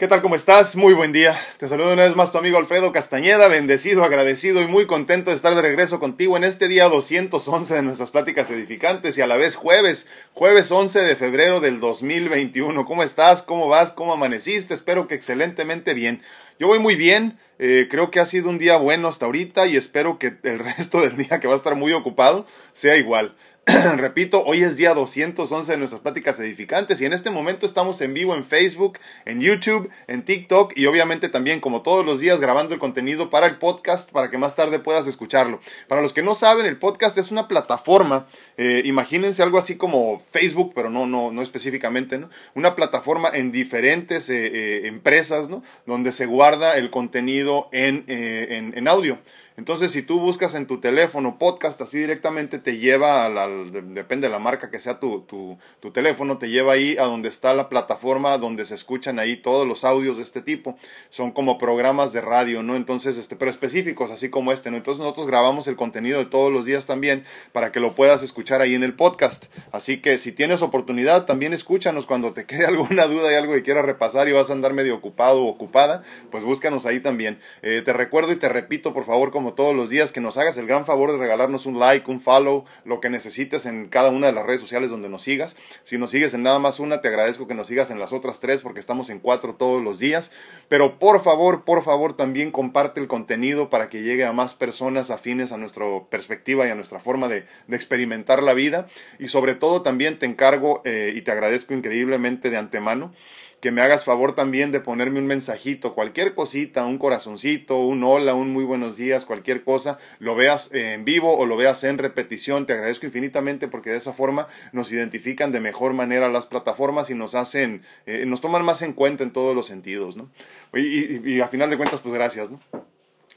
¿Qué tal? ¿Cómo estás? Muy buen día. Te saludo una vez más tu amigo Alfredo Castañeda, bendecido, agradecido y muy contento de estar de regreso contigo en este día 211 de nuestras pláticas edificantes y a la vez jueves, jueves 11 de febrero del 2021. ¿Cómo estás? ¿Cómo vas? ¿Cómo amaneciste? Espero que excelentemente bien. Yo voy muy bien, eh, creo que ha sido un día bueno hasta ahorita y espero que el resto del día que va a estar muy ocupado sea igual. Repito, hoy es día 211 de nuestras pláticas edificantes y en este momento estamos en vivo en Facebook, en YouTube, en TikTok y obviamente también como todos los días grabando el contenido para el podcast para que más tarde puedas escucharlo. Para los que no saben, el podcast es una plataforma, eh, imagínense algo así como Facebook, pero no, no, no específicamente, ¿no? Una plataforma en diferentes eh, eh, empresas, ¿no? Donde se guarda el contenido en, en, en audio. Entonces, si tú buscas en tu teléfono podcast así directamente, te lleva, al, depende de la marca que sea tu, tu, tu, teléfono, te lleva ahí a donde está la plataforma donde se escuchan ahí todos los audios de este tipo. Son como programas de radio, ¿no? Entonces, este, pero específicos, así como este, ¿no? Entonces, nosotros grabamos el contenido de todos los días también para que lo puedas escuchar ahí en el podcast. Así que si tienes oportunidad, también escúchanos cuando te quede alguna duda y algo que quieras repasar y vas a andar medio ocupado o ocupada, pues búscanos ahí también. Eh, te recuerdo y te repito, por favor, como todos los días, que nos hagas el gran favor de regalarnos un like, un follow, lo que necesites en cada una de las redes sociales donde nos sigas. Si nos sigues en nada más una, te agradezco que nos sigas en las otras tres porque estamos en cuatro todos los días. Pero por favor, por favor, también comparte el contenido para que llegue a más personas afines a nuestra perspectiva y a nuestra forma de, experimentar la vida. Y sobre todo también te encargo eh, y te agradezco increíblemente de antemano que me hagas favor también de ponerme un mensajito, cualquier cosita, un corazoncito, un hola, un muy buenos días, cualquier cosa, lo veas en vivo o lo veas en repetición. Te agradezco infinitamente porque de esa forma nos identifican de mejor manera las plataformas y nos hacen, eh, nos toman más en cuenta en todos los sentidos, ¿no? Y, y, y a final de cuentas, pues gracias, ¿no?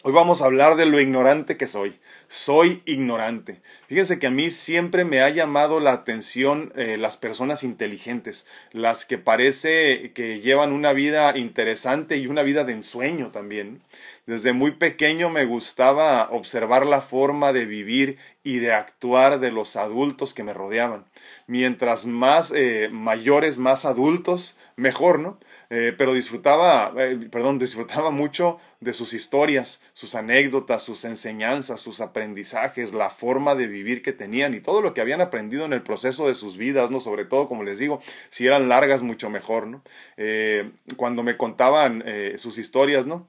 Hoy vamos a hablar de lo ignorante que soy. Soy ignorante. Fíjense que a mí siempre me ha llamado la atención eh, las personas inteligentes, las que parece que llevan una vida interesante y una vida de ensueño también. Desde muy pequeño me gustaba observar la forma de vivir y de actuar de los adultos que me rodeaban. Mientras más eh, mayores, más adultos, mejor, ¿no? Eh, pero disfrutaba, eh, perdón, disfrutaba mucho de sus historias, sus anécdotas, sus enseñanzas, sus aprendizajes, la forma de vivir que tenían y todo lo que habían aprendido en el proceso de sus vidas, ¿no? Sobre todo, como les digo, si eran largas, mucho mejor, ¿no? Eh, cuando me contaban sus historias, ¿no?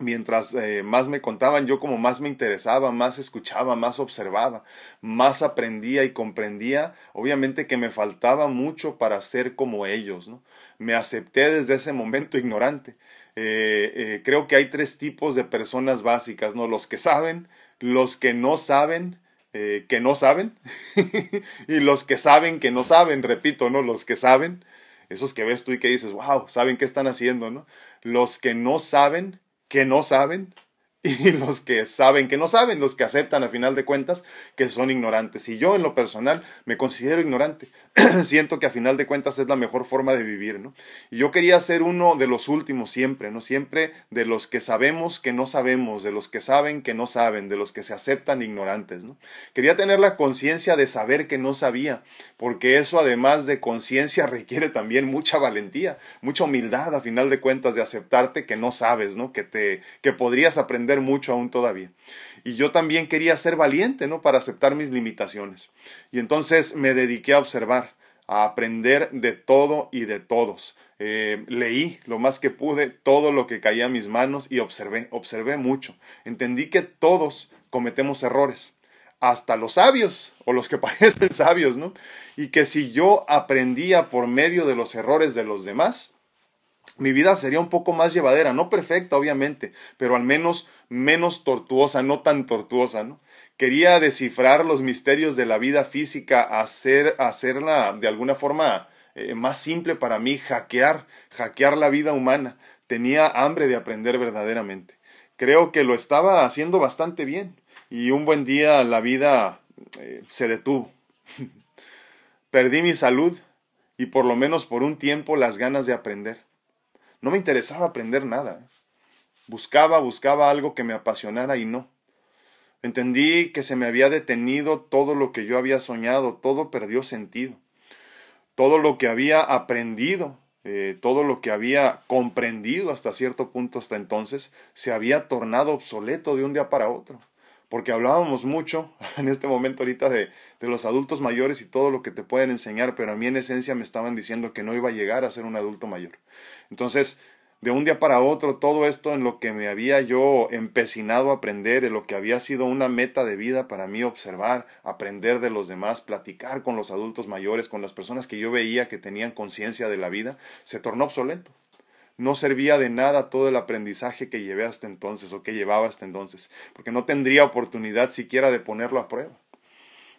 mientras más me contaban, yo como más me interesaba, más escuchaba, más observaba, más aprendía y comprendía, obviamente que me faltaba mucho para ser como ellos, ¿no? Me acepté desde ese momento ignorante. Eh, eh, creo que hay tres tipos de personas básicas, ¿no? Los que saben, los que no saben, que no saben, y los que saben que no saben, repito, ¿no? Los que saben, esos que ves tú y que dices, wow, saben qué están haciendo, ¿no? Los que no saben, que no saben y los que saben que no saben, los que aceptan a final de cuentas que son ignorantes. Y yo en lo personal me considero ignorante. Siento que a final de cuentas es la mejor forma de vivir, ¿no? Y yo quería ser uno de los últimos siempre, ¿no? Siempre de los que sabemos que no sabemos, de los que saben que no saben, de los que se aceptan ignorantes, ¿no? Quería tener la conciencia de saber que no sabía, porque eso además de conciencia requiere también mucha valentía, mucha humildad a final de cuentas de aceptarte que no sabes, ¿no? Que te que podrías aprender mucho aún todavía. Y yo también quería ser valiente, ¿no? Para aceptar mis limitaciones. Y entonces me dediqué a observar, a aprender de todo y de todos. Eh, leí lo más que pude todo lo que caía a mis manos y observé, observé mucho. Entendí que todos cometemos errores, hasta los sabios o los que parecen sabios, ¿no? Y que si yo aprendía por medio de los errores de los demás, mi vida sería un poco más llevadera, no perfecta obviamente, pero al menos menos tortuosa, no tan tortuosa, ¿no? Quería descifrar los misterios de la vida física, hacer, hacerla de alguna forma eh, más simple para mí, hackear, hackear la vida humana. Tenía hambre de aprender verdaderamente. Creo que lo estaba haciendo bastante bien y un buen día la vida eh, se detuvo. Perdí mi salud y por lo menos por un tiempo las ganas de aprender. No me interesaba aprender nada. Buscaba, buscaba algo que me apasionara y no. Entendí que se me había detenido todo lo que yo había soñado, todo perdió sentido. Todo lo que había aprendido eh, todo lo que había comprendido hasta cierto punto hasta entonces, se había tornado obsoleto de un día para otro. Porque hablábamos mucho en este momento ahorita de, de los adultos mayores y todo lo que te pueden enseñar, pero a mí en esencia me estaban diciendo que no iba a llegar a ser un adulto mayor. Entonces, de un día para otro, todo esto en lo que me había yo empecinado a aprender, en lo que había sido una meta de vida para mí, observar, aprender de los demás, platicar con los adultos mayores, con las personas que yo veía que tenían conciencia de la vida, se tornó obsoleto. No servía de nada todo el aprendizaje que llevé hasta entonces o que llevaba hasta entonces, porque no tendría oportunidad siquiera de ponerlo a prueba.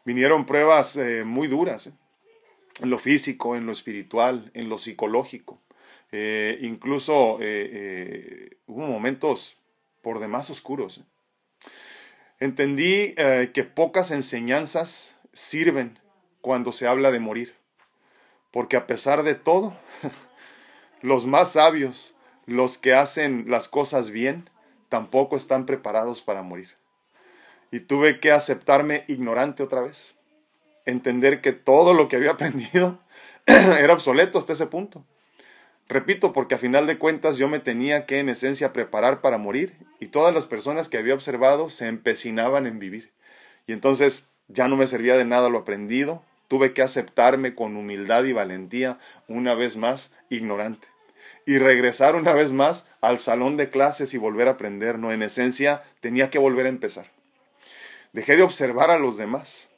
Vinieron pruebas eh, muy duras, ¿eh? en lo físico, en lo espiritual, en lo psicológico eh, incluso hubo momentos por demás oscuros. Entendí que pocas enseñanzas sirven cuando se habla de morir, porque a pesar de todo, los más sabios, los que hacen las cosas bien, tampoco están preparados para morir. Y tuve que aceptarme ignorante otra vez, entender que todo lo que había aprendido era obsoleto hasta ese punto. Repito, porque a final de cuentas yo me tenía que en esencia preparar para morir y todas las personas que había observado se empecinaban en vivir. Y entonces ya no me servía de nada lo aprendido, tuve que aceptarme con humildad y valentía una vez más ignorante y regresar una vez más al salón de clases y volver a aprender, no en esencia tenía que volver a empezar. Dejé de observar a los demás,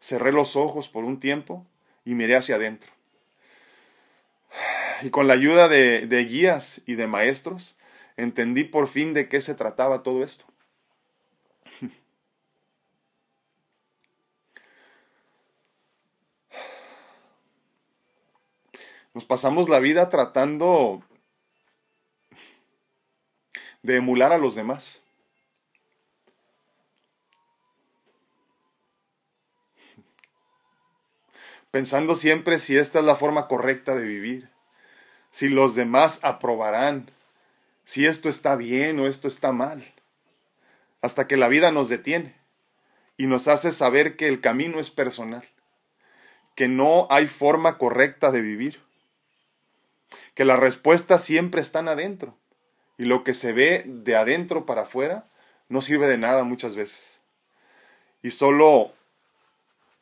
cerré los ojos por un tiempo y miré hacia adentro y con la ayuda de, de guías y de maestros, entendí por fin de qué se trataba todo esto. Nos pasamos la vida tratando de emular a los demás. Pensando siempre si esta es la forma correcta de vivir si los demás aprobarán, si esto está bien o esto está mal, hasta que la vida nos detiene y nos hace saber que el camino es personal, que no hay forma correcta de vivir, que las respuestas siempre están adentro y lo que se ve de adentro para afuera no sirve de nada muchas veces. Y solo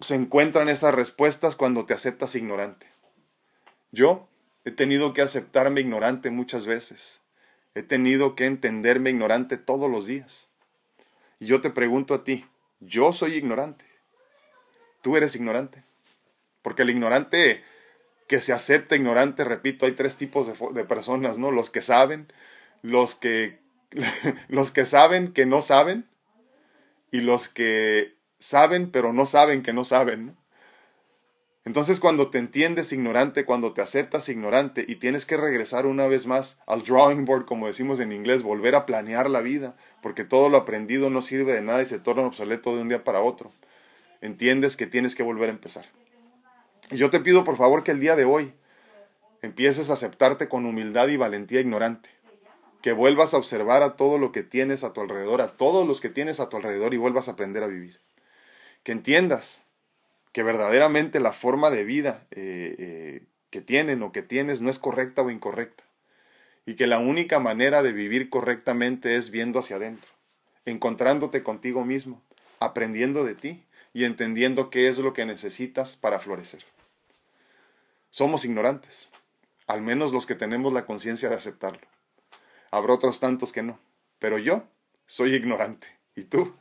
se encuentran esas respuestas cuando te aceptas ignorante. Yo He tenido que aceptarme ignorante muchas veces. He tenido que entenderme ignorante todos los días. Y yo te pregunto a ti, yo soy ignorante. Tú eres ignorante. Porque el ignorante que se acepta ignorante, repito, hay tres tipos de, personas, ¿no? Los que saben, los que, los que saben que no saben y los que saben pero no saben que no saben. Entonces cuando te entiendes ignorante, cuando te aceptas ignorante y tienes que regresar una vez más al drawing board, como decimos en inglés, volver a planear la vida, porque todo lo aprendido no sirve de nada y se torna obsoleto de un día para otro, entiendes que tienes que volver a empezar. Yo te pido por favor que el día de hoy empieces a aceptarte con humildad y valentía ignorante, que vuelvas a observar a todo lo que tienes a tu alrededor, a todos los que tienes a tu alrededor y vuelvas a aprender a vivir. Que entiendas que verdaderamente la forma de vida eh, eh, que tienen o que tienes no es correcta o incorrecta. Y que la única manera de vivir correctamente es viendo hacia adentro, encontrándote contigo mismo, aprendiendo de ti y entendiendo qué es lo que necesitas para florecer. Somos ignorantes, al menos los que tenemos la conciencia de aceptarlo. Habrá otros tantos que no, pero yo soy ignorante. ¿Y tú?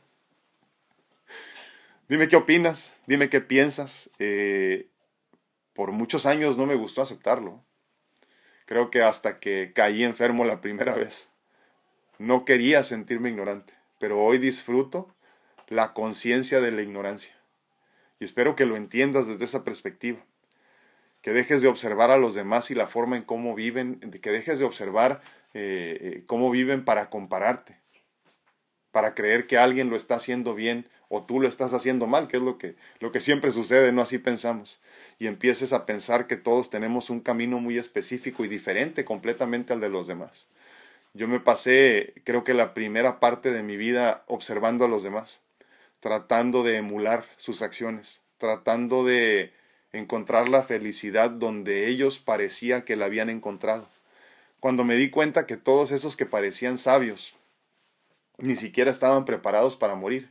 Dime qué opinas, dime qué piensas. Eh, por muchos años no me gustó aceptarlo. Creo que hasta que caí enfermo la primera vez. No quería sentirme ignorante, pero hoy disfruto la conciencia de la ignorancia. Y espero que lo entiendas desde esa perspectiva. Que dejes de observar a los demás y la forma en cómo viven, que dejes de observar eh, eh, cómo viven para compararte, para creer que alguien lo está haciendo bien o tú lo estás haciendo mal, que es lo que, lo que siempre sucede, no así pensamos. Y empieces a pensar que todos tenemos un camino muy específico y diferente completamente al de los demás. Yo me pasé, creo que la primera parte de mi vida observando a los demás, tratando de emular sus acciones, tratando de encontrar la felicidad donde ellos parecía que la habían encontrado. Cuando me di cuenta que todos esos que parecían sabios ni siquiera estaban preparados para morir,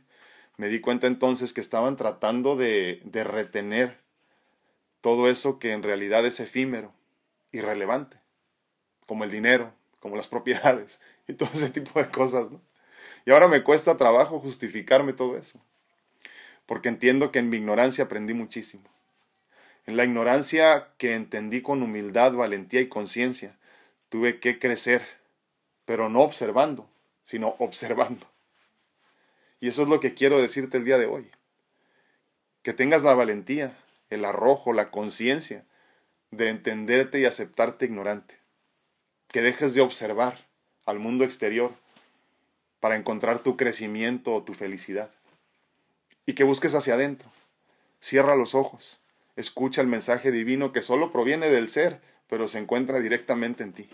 me di cuenta entonces que estaban tratando de, de retener todo eso que en realidad es efímero, irrelevante, como el dinero, como las propiedades y todo ese tipo de cosas. Y ahora me cuesta trabajo justificarme todo eso, porque entiendo que en mi ignorancia aprendí muchísimo. En la ignorancia que entendí con humildad, valentía y conciencia, tuve que crecer, pero no observando, sino observando. Y eso es lo que quiero decirte el día de hoy. Que tengas la valentía, el arrojo, la conciencia de entenderte y aceptarte ignorante. Que dejes de observar al mundo exterior para encontrar tu crecimiento o tu felicidad. Y que busques hacia adentro. Cierra los ojos. Escucha el mensaje divino que solo proviene del ser, pero se encuentra directamente en ti.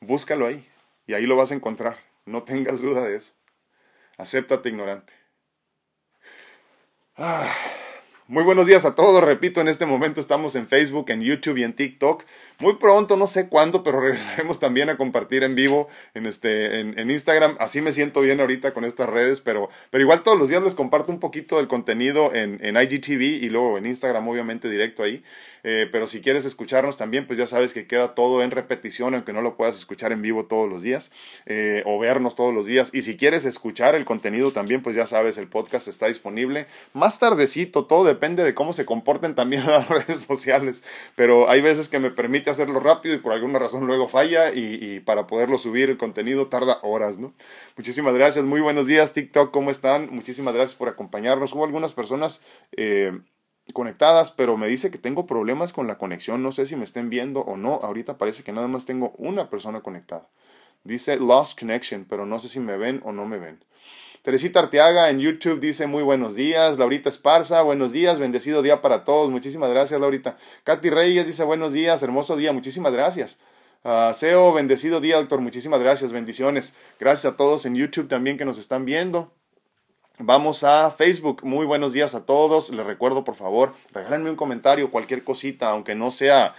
Búscalo ahí y ahí lo vas a encontrar. No tengas duda de eso. Acéptate ignorante. Ah. Muy buenos días a todos, repito, en este momento estamos en Facebook, en YouTube y en TikTok. Muy pronto, no sé cuándo, pero regresaremos también a compartir en vivo en, este, en, Instagram. Así me siento bien ahorita con estas redes, pero, pero igual todos los días les comparto un poquito del contenido en, en IGTV y luego en Instagram, obviamente directo ahí. Eh, pero si quieres escucharnos también, pues ya sabes que queda todo en repetición, aunque no lo puedas escuchar en vivo todos los días eh, o vernos todos los días. Y si quieres escuchar el contenido también, pues ya sabes, el podcast está disponible más tardecito, todo depende de cómo se comporten también las redes sociales. Pero hay veces que me permite hacerlo rápido y por alguna razón luego falla y, para poderlo subir el contenido tarda horas, ¿no? Muchísimas gracias, muy buenos días TikTok, ¿cómo están? Muchísimas gracias por acompañarnos. Hubo algunas personas... Eh, conectadas, pero me dice que tengo problemas con la conexión. No sé si me estén viendo o no. Ahorita parece que nada más tengo una persona conectada. Dice Lost Connection, pero no sé si me ven o no me ven. Teresita Arteaga en YouTube dice muy buenos días. Laurita Esparza, buenos días, bendecido día para todos. Muchísimas gracias, Laurita. Katy Reyes dice buenos días, hermoso día, muchísimas gracias. Uh, Seo, bendecido día, doctor, muchísimas gracias, bendiciones. Gracias a todos en YouTube también que nos están viendo. Vamos a Facebook. Muy buenos días a todos. Les recuerdo, por favor, regálenme un comentario, cualquier cosita, aunque no sea,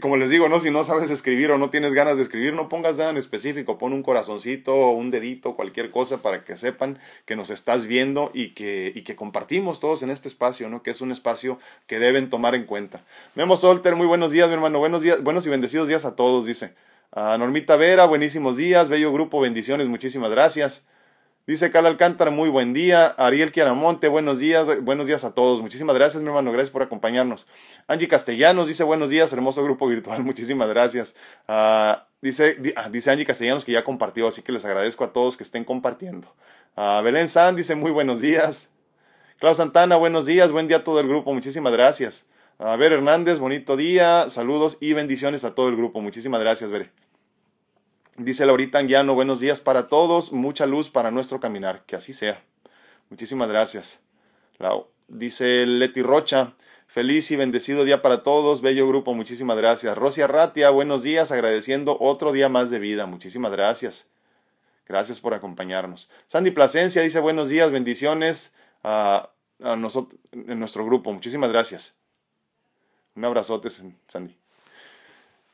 como les digo, no si no sabes escribir o no tienes ganas de escribir, no pongas nada en específico, pon un corazoncito, un dedito, cualquier cosa para que sepan que nos estás viendo y que, y que compartimos todos en este espacio, ¿no? Que es un espacio que deben tomar en cuenta. Memo Solter, muy buenos días, mi hermano. Buenos días, buenos y bendecidos días a todos, dice. A Normita Vera, buenísimos días, bello grupo, bendiciones, muchísimas gracias. Dice Carla Alcántara, muy buen día. Ariel Quiaramonte, buenos días. Buenos días a todos. Muchísimas gracias, mi hermano. Gracias por acompañarnos. Angie Castellanos dice, buenos días, hermoso grupo virtual. Muchísimas gracias. Ah, dice, ah, dice Angie Castellanos que ya compartió, así que les agradezco a todos que estén compartiendo. Uh, Belén San dice, muy buenos días. Claudio Santana, buenos días. Buen día a todo el grupo. Muchísimas gracias. A ver, Hernández, bonito día. Saludos y bendiciones a todo el grupo. Muchísimas gracias, Bere. Dice Laurita Anguiano, buenos días para todos, mucha luz para nuestro caminar, que así sea. Muchísimas gracias. Dice Leti Rocha, feliz y bendecido día para todos, bello grupo, muchísimas gracias. Rosia Ratia, buenos días, agradeciendo otro día más de vida, muchísimas gracias. Gracias por acompañarnos. Sandy Plasencia dice buenos días, bendiciones a, nosotros, en nuestro grupo, muchísimas gracias. Un abrazote, Sandy.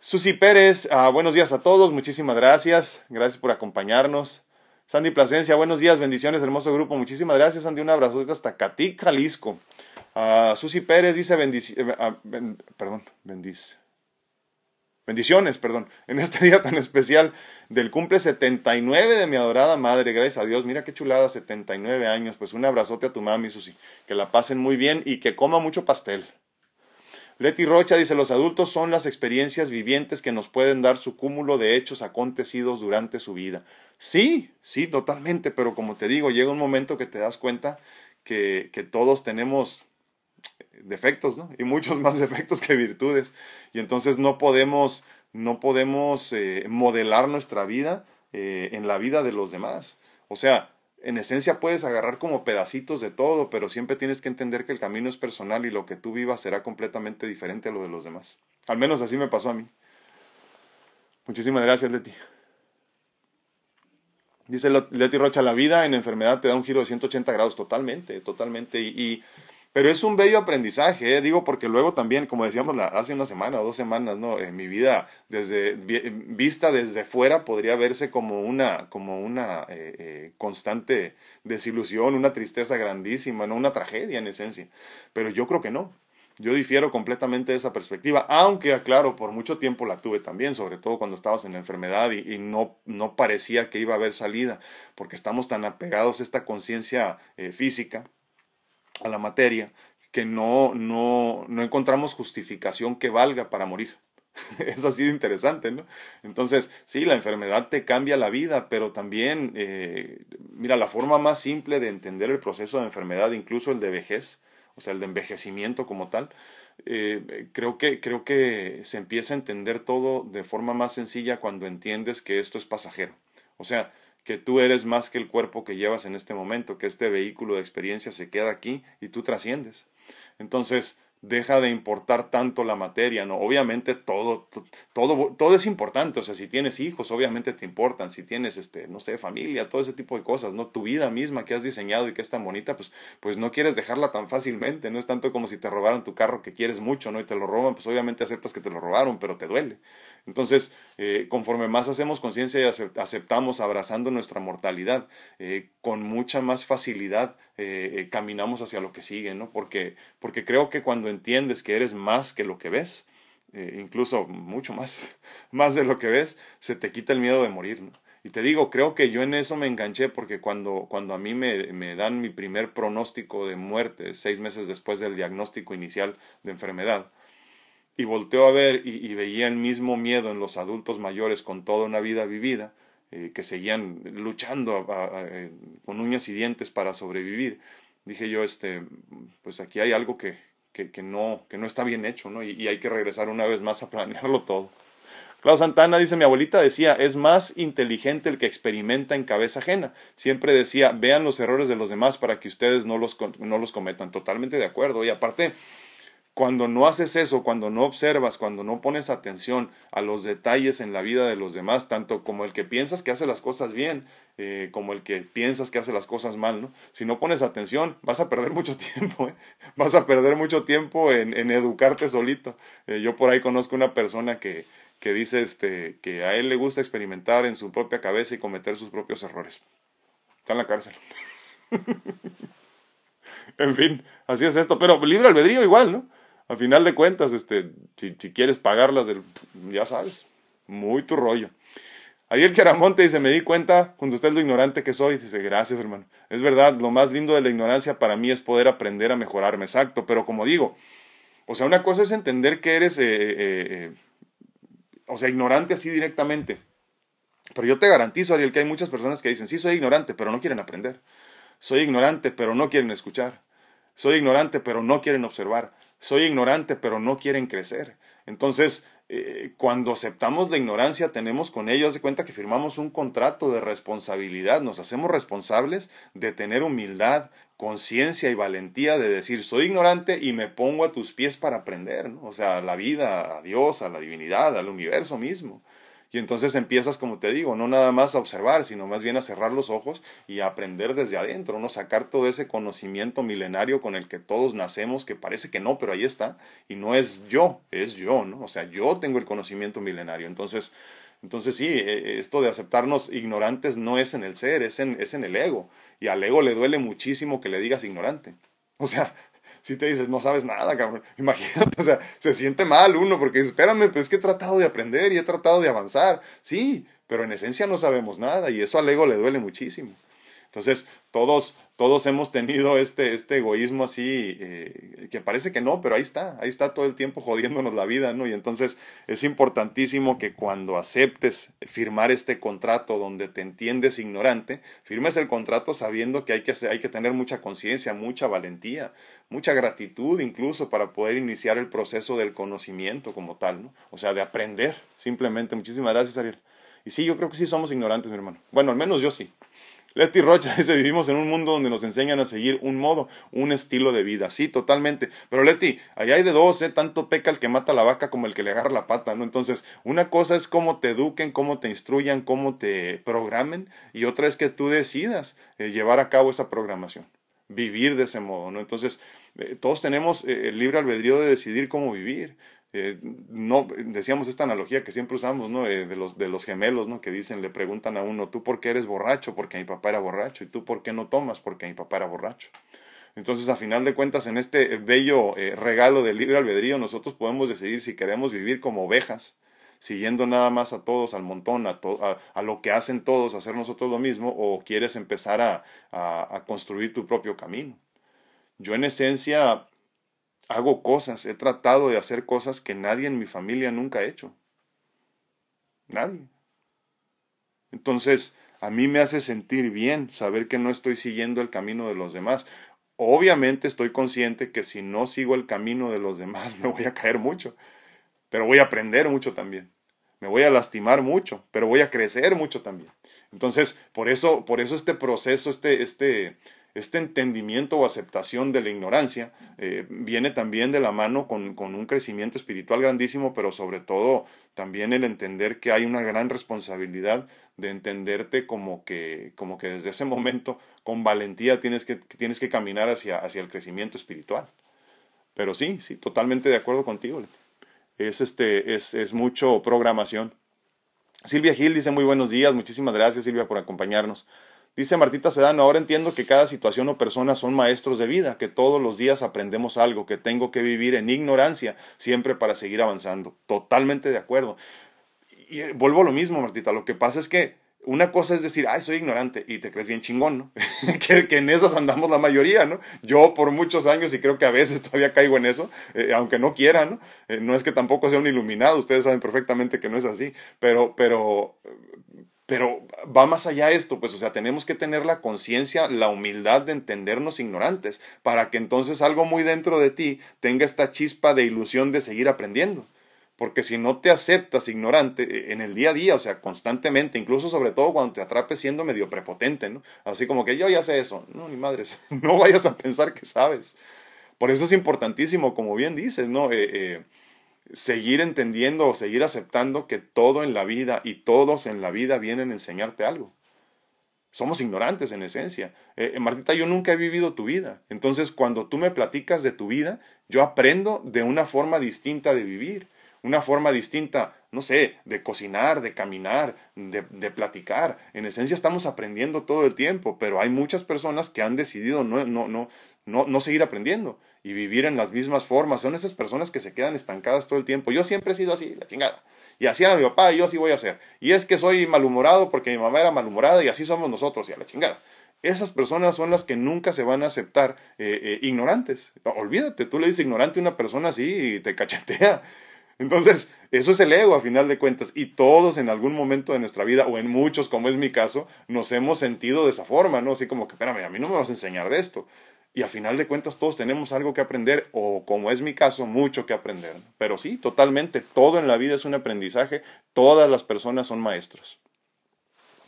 Susi Pérez, ah, buenos días a todos, muchísimas gracias, gracias por acompañarnos. Sandy Plasencia, buenos días, bendiciones, hermoso grupo, muchísimas gracias, Sandy, un abrazo hasta Catic, Jalisco. Uh, Susi Pérez dice bendiciones, eh, ah, perdón, bendice. Bendiciones, perdón, en este día tan especial del cumple 79 de mi adorada madre, gracias a Dios, mira qué chulada, 79 años, pues un abrazote a tu mami, Susi, que la pasen muy bien y que coma mucho pastel. Leti Rocha dice, los adultos son las experiencias vivientes que nos pueden dar su cúmulo de hechos acontecidos durante su vida. Sí, sí, totalmente, pero como te digo, llega un momento que te das cuenta que, todos tenemos defectos, ¿no? Y muchos más defectos que virtudes. Y entonces no podemos, no podemos eh, modelar nuestra vida eh, en la vida de los demás. O sea, en esencia puedes agarrar como pedacitos de todo, pero siempre tienes que entender que el camino es personal y lo que tú vivas será completamente diferente a lo de los demás. Al menos así me pasó a mí. Muchísimas gracias, Leti. Dice Leti Rocha, la vida en enfermedad te da un giro de 180 grados, totalmente, totalmente. Y, Pero es un bello aprendizaje, ¿eh? digo, porque luego también, como decíamos hace una semana o dos semanas, ¿no? En mi vida, desde, vista desde fuera, podría verse como una, como una eh, eh, constante desilusión, una tristeza grandísima, ¿no? Una tragedia en esencia. Pero yo creo que no. Yo difiero completamente de esa perspectiva, aunque, aclaro, por mucho tiempo la tuve también, sobre todo cuando estabas en la enfermedad y, y no, no parecía que iba a haber salida, porque estamos tan apegados a esta conciencia física a la materia que no, no, no encontramos justificación que valga para morir. es así de interesante, ¿no? Entonces, sí, la enfermedad te cambia la vida, pero también, eh, mira, la forma más simple de entender el proceso de enfermedad, incluso el de vejez, o sea, el de envejecimiento como tal, eh, creo, que, creo que se empieza a entender todo de forma más sencilla cuando entiendes que esto es pasajero. O sea, que tú eres más que el cuerpo que llevas en este momento, que este vehículo de experiencia se queda aquí y tú trasciendes. Entonces, deja de importar tanto la materia, ¿no? Obviamente todo, todo, todo es importante, o sea, si tienes hijos, obviamente te importan, si tienes, este, no sé, familia, todo ese tipo de cosas, ¿no? Tu vida misma que has diseñado y que es tan bonita, pues, pues no quieres dejarla tan fácilmente, no es tanto como si te robaron tu carro que quieres mucho, ¿no? Y te lo roban, pues obviamente aceptas que te lo robaron, pero te duele. Entonces, eh, conforme más hacemos conciencia y aceptamos abrazando nuestra mortalidad, eh, con mucha más facilidad eh, caminamos hacia lo que sigue, ¿no? Porque, porque creo que cuando entiendes que eres más que lo que ves, incluso mucho más, más de lo que ves, se te quita el miedo de morir, ¿no? Y te digo, creo que yo en eso me enganché porque cuando, cuando a mí me, me, dan mi primer pronóstico de muerte, seis meses después del diagnóstico inicial de enfermedad, y volteó a ver y, veía el mismo miedo en los adultos mayores con toda una vida vivida, eh, que seguían luchando eh, con uñas y dientes para sobrevivir, dije yo, este, pues aquí hay algo que, que, no, que no está bien hecho, ¿no? Y, hay que regresar una vez más a planearlo todo. Claudio Santana dice, mi abuelita decía, es más inteligente el que experimenta en cabeza ajena. Siempre decía, vean los errores de los demás para que ustedes no los, no los cometan. Totalmente de acuerdo. Y aparte, cuando no haces eso, cuando no observas, cuando no pones atención a los detalles en la vida de los demás, tanto como el que piensas que hace las cosas bien, eh, como el que piensas que hace las cosas mal, ¿no? Si no pones atención, vas a perder mucho tiempo, ¿eh? vas a perder mucho tiempo en, educarte solito. Eh, yo por ahí conozco una persona que, que dice este, que a él le gusta experimentar en su propia cabeza y cometer sus propios errores. Está en la cárcel. en fin, así es esto, pero libre albedrío igual, ¿no? A final de cuentas, este, si, quieres pagarlas, del, ya sabes, muy tu rollo. Ariel Queramonte dice, me di cuenta cuando usted es lo ignorante que soy. Dice, gracias hermano. Es verdad, lo más lindo de la ignorancia para mí es poder aprender a mejorarme, exacto. Pero como digo, o sea, una cosa es entender que eres, eh, eh, eh, o sea, ignorante así directamente. Pero yo te garantizo, Ariel, que hay muchas personas que dicen, sí, soy ignorante, pero no quieren aprender. Soy ignorante, pero no quieren escuchar. Soy ignorante, pero no quieren observar soy ignorante, pero no quieren crecer. Entonces, eh, cuando aceptamos la ignorancia, tenemos con ellos de cuenta que firmamos un contrato de responsabilidad, nos hacemos responsables de tener humildad, conciencia y valentía de decir, soy ignorante y me pongo a tus pies para aprender, o sea, a la vida, a Dios, a la divinidad, al universo mismo. Y entonces empiezas, como te digo, no nada más a observar, sino más bien a cerrar los ojos y a aprender desde adentro, ¿no? Sacar todo ese conocimiento milenario con el que todos nacemos, que parece que no, pero ahí está. Y no es yo, es yo, ¿no? O sea, yo tengo el conocimiento milenario. Entonces, entonces sí, e, esto de aceptarnos ignorantes no es en el ser, es en, es en el ego. Y al ego le duele muchísimo que le digas ignorante. O sea, si te dices, no sabes nada, cabrón. Imagínate, o sea, se siente mal uno porque dice, espérame, pues es que he tratado de aprender y he tratado de avanzar. Sí, pero en esencia no sabemos nada y eso al ego le duele muchísimo. Entonces, todos, todos hemos tenido este, este egoísmo así, eh, que parece que no, pero ahí está, ahí está todo el tiempo jodiéndonos la vida, ¿no? Y entonces es importantísimo que cuando aceptes firmar este contrato donde te entiendes ignorante, firmes el contrato sabiendo que hay que, hay que tener mucha conciencia, mucha valentía, mucha gratitud incluso para poder iniciar el proceso del conocimiento como tal, ¿no? O sea, de aprender, simplemente. Muchísimas gracias, Ariel. Y sí, yo creo que sí somos ignorantes, mi hermano. Bueno, al menos yo sí. Leti Rocha dice, vivimos en un mundo donde nos enseñan a seguir un modo, un estilo de vida. Sí, totalmente. Pero Leti, allá hay de dos, ¿eh? Tanto peca el que mata la vaca como el que le agarra la pata, ¿no? Entonces, una cosa es cómo te eduquen, cómo te instruyan, cómo te programen, y otra es que tú decidas eh, llevar a cabo esa programación, vivir de ese modo, ¿no? Entonces, Eh, todos tenemos eh, el libre albedrío de decidir cómo vivir. Eh, no, decíamos esta analogía que siempre usamos, ¿no? de, los, de los gemelos, ¿no? Que dicen, le preguntan a uno, ¿tú por qué eres borracho? Porque mi papá era borracho. ¿Y tú por qué no tomas? Porque mi papá era borracho. Entonces, a final de cuentas, en este bello regalo del libre albedrío, nosotros podemos decidir si queremos vivir como ovejas, siguiendo nada más a todos, al montón, a, a, lo que hacen todos, hacer nosotros lo mismo, o quieres empezar a construir tu propio camino. Yo en esencia hago cosas, he tratado de hacer cosas que nadie en mi familia nunca ha hecho. Nadie. Entonces, a mí me hace sentir bien saber que no estoy siguiendo el camino de los demás. Obviamente estoy consciente que si no sigo el camino de los demás me voy a caer mucho, pero voy a aprender mucho también. Me voy a lastimar mucho, pero voy a crecer mucho también. Entonces, por eso, por eso este proceso, este, este, este entendimiento o aceptación de la ignorancia eh, viene también de la mano con, un crecimiento espiritual grandísimo, pero sobre todo también el entender que hay una gran responsabilidad de entenderte como que, como que desde ese momento con valentía tienes que, tienes que caminar hacia, hacia el crecimiento espiritual. Pero sí, sí, totalmente de acuerdo contigo. Es, este, es, es mucho programación. Silvia Gil dice muy buenos días, muchísimas gracias Silvia por acompañarnos. Dice Martita Sedano, ahora entiendo que cada situación o persona son maestros de vida, que todos los días aprendemos algo, que tengo que vivir en ignorancia siempre para seguir avanzando. Totalmente de acuerdo. Y eh, vuelvo a lo mismo, Martita, lo que pasa es que una cosa es decir, ay, soy ignorante y te crees bien chingón, ¿no? que, en esas andamos la mayoría, ¿no? Yo por muchos años y creo que a veces todavía caigo en eso, eh, aunque no quiera, ¿no? Eh, no es que tampoco sea un iluminado, ustedes saben perfectamente que no es así, pero, pero, pero va más allá esto, pues, o sea, tenemos que tener la conciencia, la humildad de entendernos ignorantes, para que entonces algo muy dentro de ti tenga esta chispa de ilusión de seguir aprendiendo. Porque si no te aceptas ignorante eh, en el día a día, o sea, constantemente, incluso sobre todo cuando te atrapes siendo medio prepotente, ¿no? Así como que yo ya sé eso. No, ni madres, no vayas a pensar que sabes. Por eso es importantísimo, como bien dices, ¿no? Eh, eh, seguir entendiendo o seguir aceptando que todo en la vida y todos en la vida vienen a enseñarte algo. Somos ignorantes en esencia. Eh, eh, Martita, yo nunca he vivido tu vida. Entonces, cuando tú me platicas de tu vida, yo aprendo de una forma distinta de vivir, una forma distinta, no sé, de cocinar, de caminar, de, de platicar. En esencia estamos aprendiendo todo el tiempo, pero hay muchas personas que han decidido no, no, no, no, no seguir aprendiendo y vivir en las mismas formas. Son esas personas que se quedan estancadas todo el tiempo. Yo siempre he sido así, la chingada. Y así era mi papá y yo así voy a ser. Y es que soy malhumorado porque mi mamá era malhumorada y así somos nosotros y a la chingada. Esas personas son las que nunca se van a aceptar eh, eh, ignorantes. Olvídate, tú le dices ignorante a una persona así y te cachetea. Entonces, eso es el ego a final de cuentas. Y todos en algún momento de nuestra vida, o en muchos, como es mi caso, nos hemos sentido de esa forma, ¿no? Así como que, espérame, a mí no me vas a enseñar de esto. Y a final de cuentas todos tenemos algo que aprender o como es mi caso, mucho que aprender. Pero sí, totalmente, todo en la vida es un aprendizaje, todas las personas son maestros.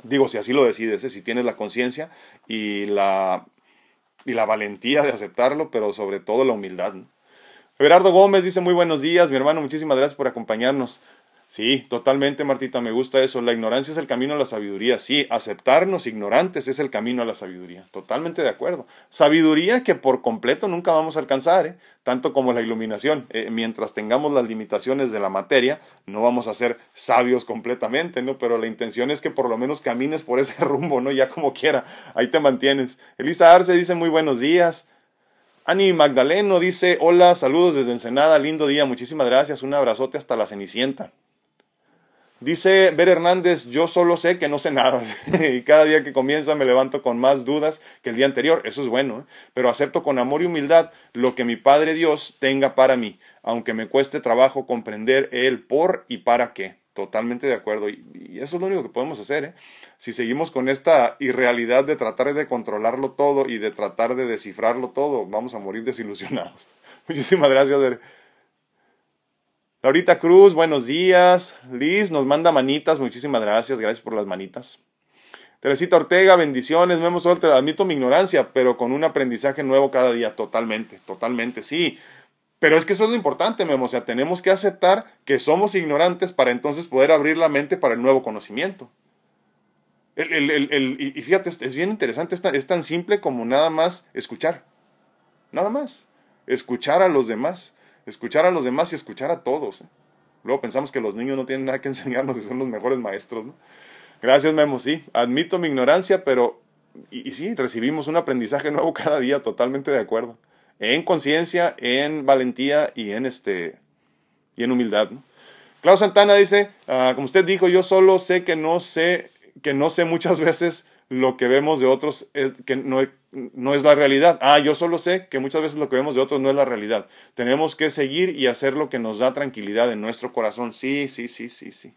Digo, si así lo decides, ¿eh? si tienes la conciencia y la, y la valentía de aceptarlo, pero sobre todo la humildad. Gerardo Gómez dice muy buenos días, mi hermano, muchísimas gracias por acompañarnos. Sí, totalmente, Martita, me gusta eso. La ignorancia es el camino a la sabiduría. Sí, aceptarnos ignorantes es el camino a la sabiduría. Totalmente de acuerdo. Sabiduría que por completo nunca vamos a alcanzar, ¿eh? tanto como la iluminación. Eh, mientras tengamos las limitaciones de la materia, no vamos a ser sabios completamente, ¿no? Pero la intención es que por lo menos camines por ese rumbo, ¿no? Ya como quiera, ahí te mantienes. Elisa Arce dice muy buenos días. Ani Magdaleno dice, hola, saludos desde Ensenada, lindo día, muchísimas gracias, un abrazote hasta la Cenicienta. Dice Ver Hernández, yo solo sé que no sé nada y cada día que comienza me levanto con más dudas que el día anterior, eso es bueno, ¿eh? pero acepto con amor y humildad lo que mi Padre Dios tenga para mí, aunque me cueste trabajo comprender el por y para qué. Totalmente de acuerdo y, eso es lo único que podemos hacer. ¿eh? Si seguimos con esta irrealidad de tratar de controlarlo todo y de tratar de descifrarlo todo, vamos a morir desilusionados. Muchísimas gracias. Laurita Cruz, buenos días. Liz nos manda manitas, muchísimas gracias, gracias por las manitas. Teresita Ortega, bendiciones, hemos suelto, admito mi ignorancia, pero con un aprendizaje nuevo cada día, totalmente, totalmente, sí. Pero es que eso es lo importante, Memo, o sea, tenemos que aceptar que somos ignorantes para entonces poder abrir la mente para el nuevo conocimiento. El, el, el, y fíjate, es bien interesante, es tan simple como nada más escuchar. Nada más. escuchar a los demás, escuchar a los demás y escuchar a todos. ¿eh? Luego pensamos que los niños no tienen nada que enseñarnos y son los mejores maestros. ¿no? Gracias, Memo, sí, admito mi ignorancia, pero, y, sí, recibimos un aprendizaje nuevo cada día, totalmente de acuerdo. En conciencia, en valentía y en, este, y en humildad. ¿no? Santana dice, ah, como usted dijo, yo solo sé que no sé, que no sé muchas veces lo que vemos de otros, que no, no es la realidad. Ah, yo solo sé que muchas veces lo que vemos de otros no es la realidad. Tenemos que seguir y hacer lo que nos da tranquilidad en nuestro corazón. Sí, sí, sí, sí, sí.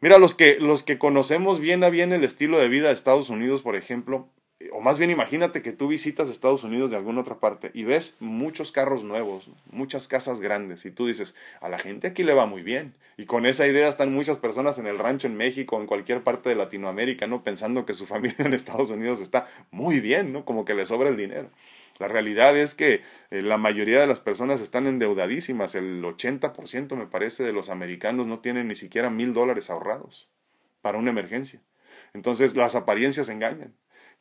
Mira, los que, los que conocemos bien a bien el estilo de vida de Estados Unidos, por ejemplo, o más bien imagínate que tú visitas Estados Unidos de alguna otra parte y ves muchos carros nuevos, muchas casas grandes y tú dices, a la gente aquí le va muy bien. Y con esa idea están muchas personas en el rancho en México, en cualquier parte de Latinoamérica, ¿no? Pensando que su familia en Estados Unidos está muy bien, ¿no? Como que le sobra el dinero. La realidad es que eh, la mayoría de las personas están endeudadísimas. El 80% me parece de los americanos no tienen ni siquiera mil dólares ahorrados para una emergencia. Entonces las apariencias engañan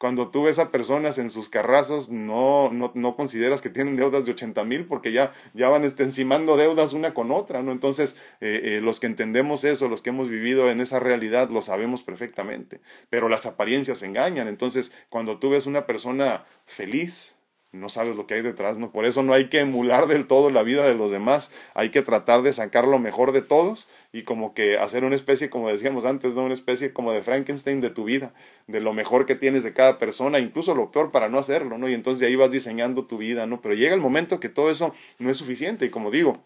cuando tú ves a personas en sus carrazos, no, no, no consideras que tienen deudas de 80 mil porque ya, ya van este, encimando deudas una con otra, ¿no? Entonces, eh, eh, los que entendemos eso, los que hemos vivido en esa realidad, lo sabemos perfectamente. Pero las apariencias engañan. Entonces, cuando tú ves una persona feliz, no sabes lo que hay detrás, ¿no? Por eso no hay que emular del todo la vida de los demás, hay que tratar de sacar lo mejor de todos y como que hacer una especie, como decíamos antes, ¿no? Una especie como de Frankenstein de tu vida, de lo mejor que tienes de cada persona, incluso lo peor para no hacerlo, ¿no? Y entonces ahí vas diseñando tu vida, ¿no? Pero llega el momento que todo eso no es suficiente y como digo,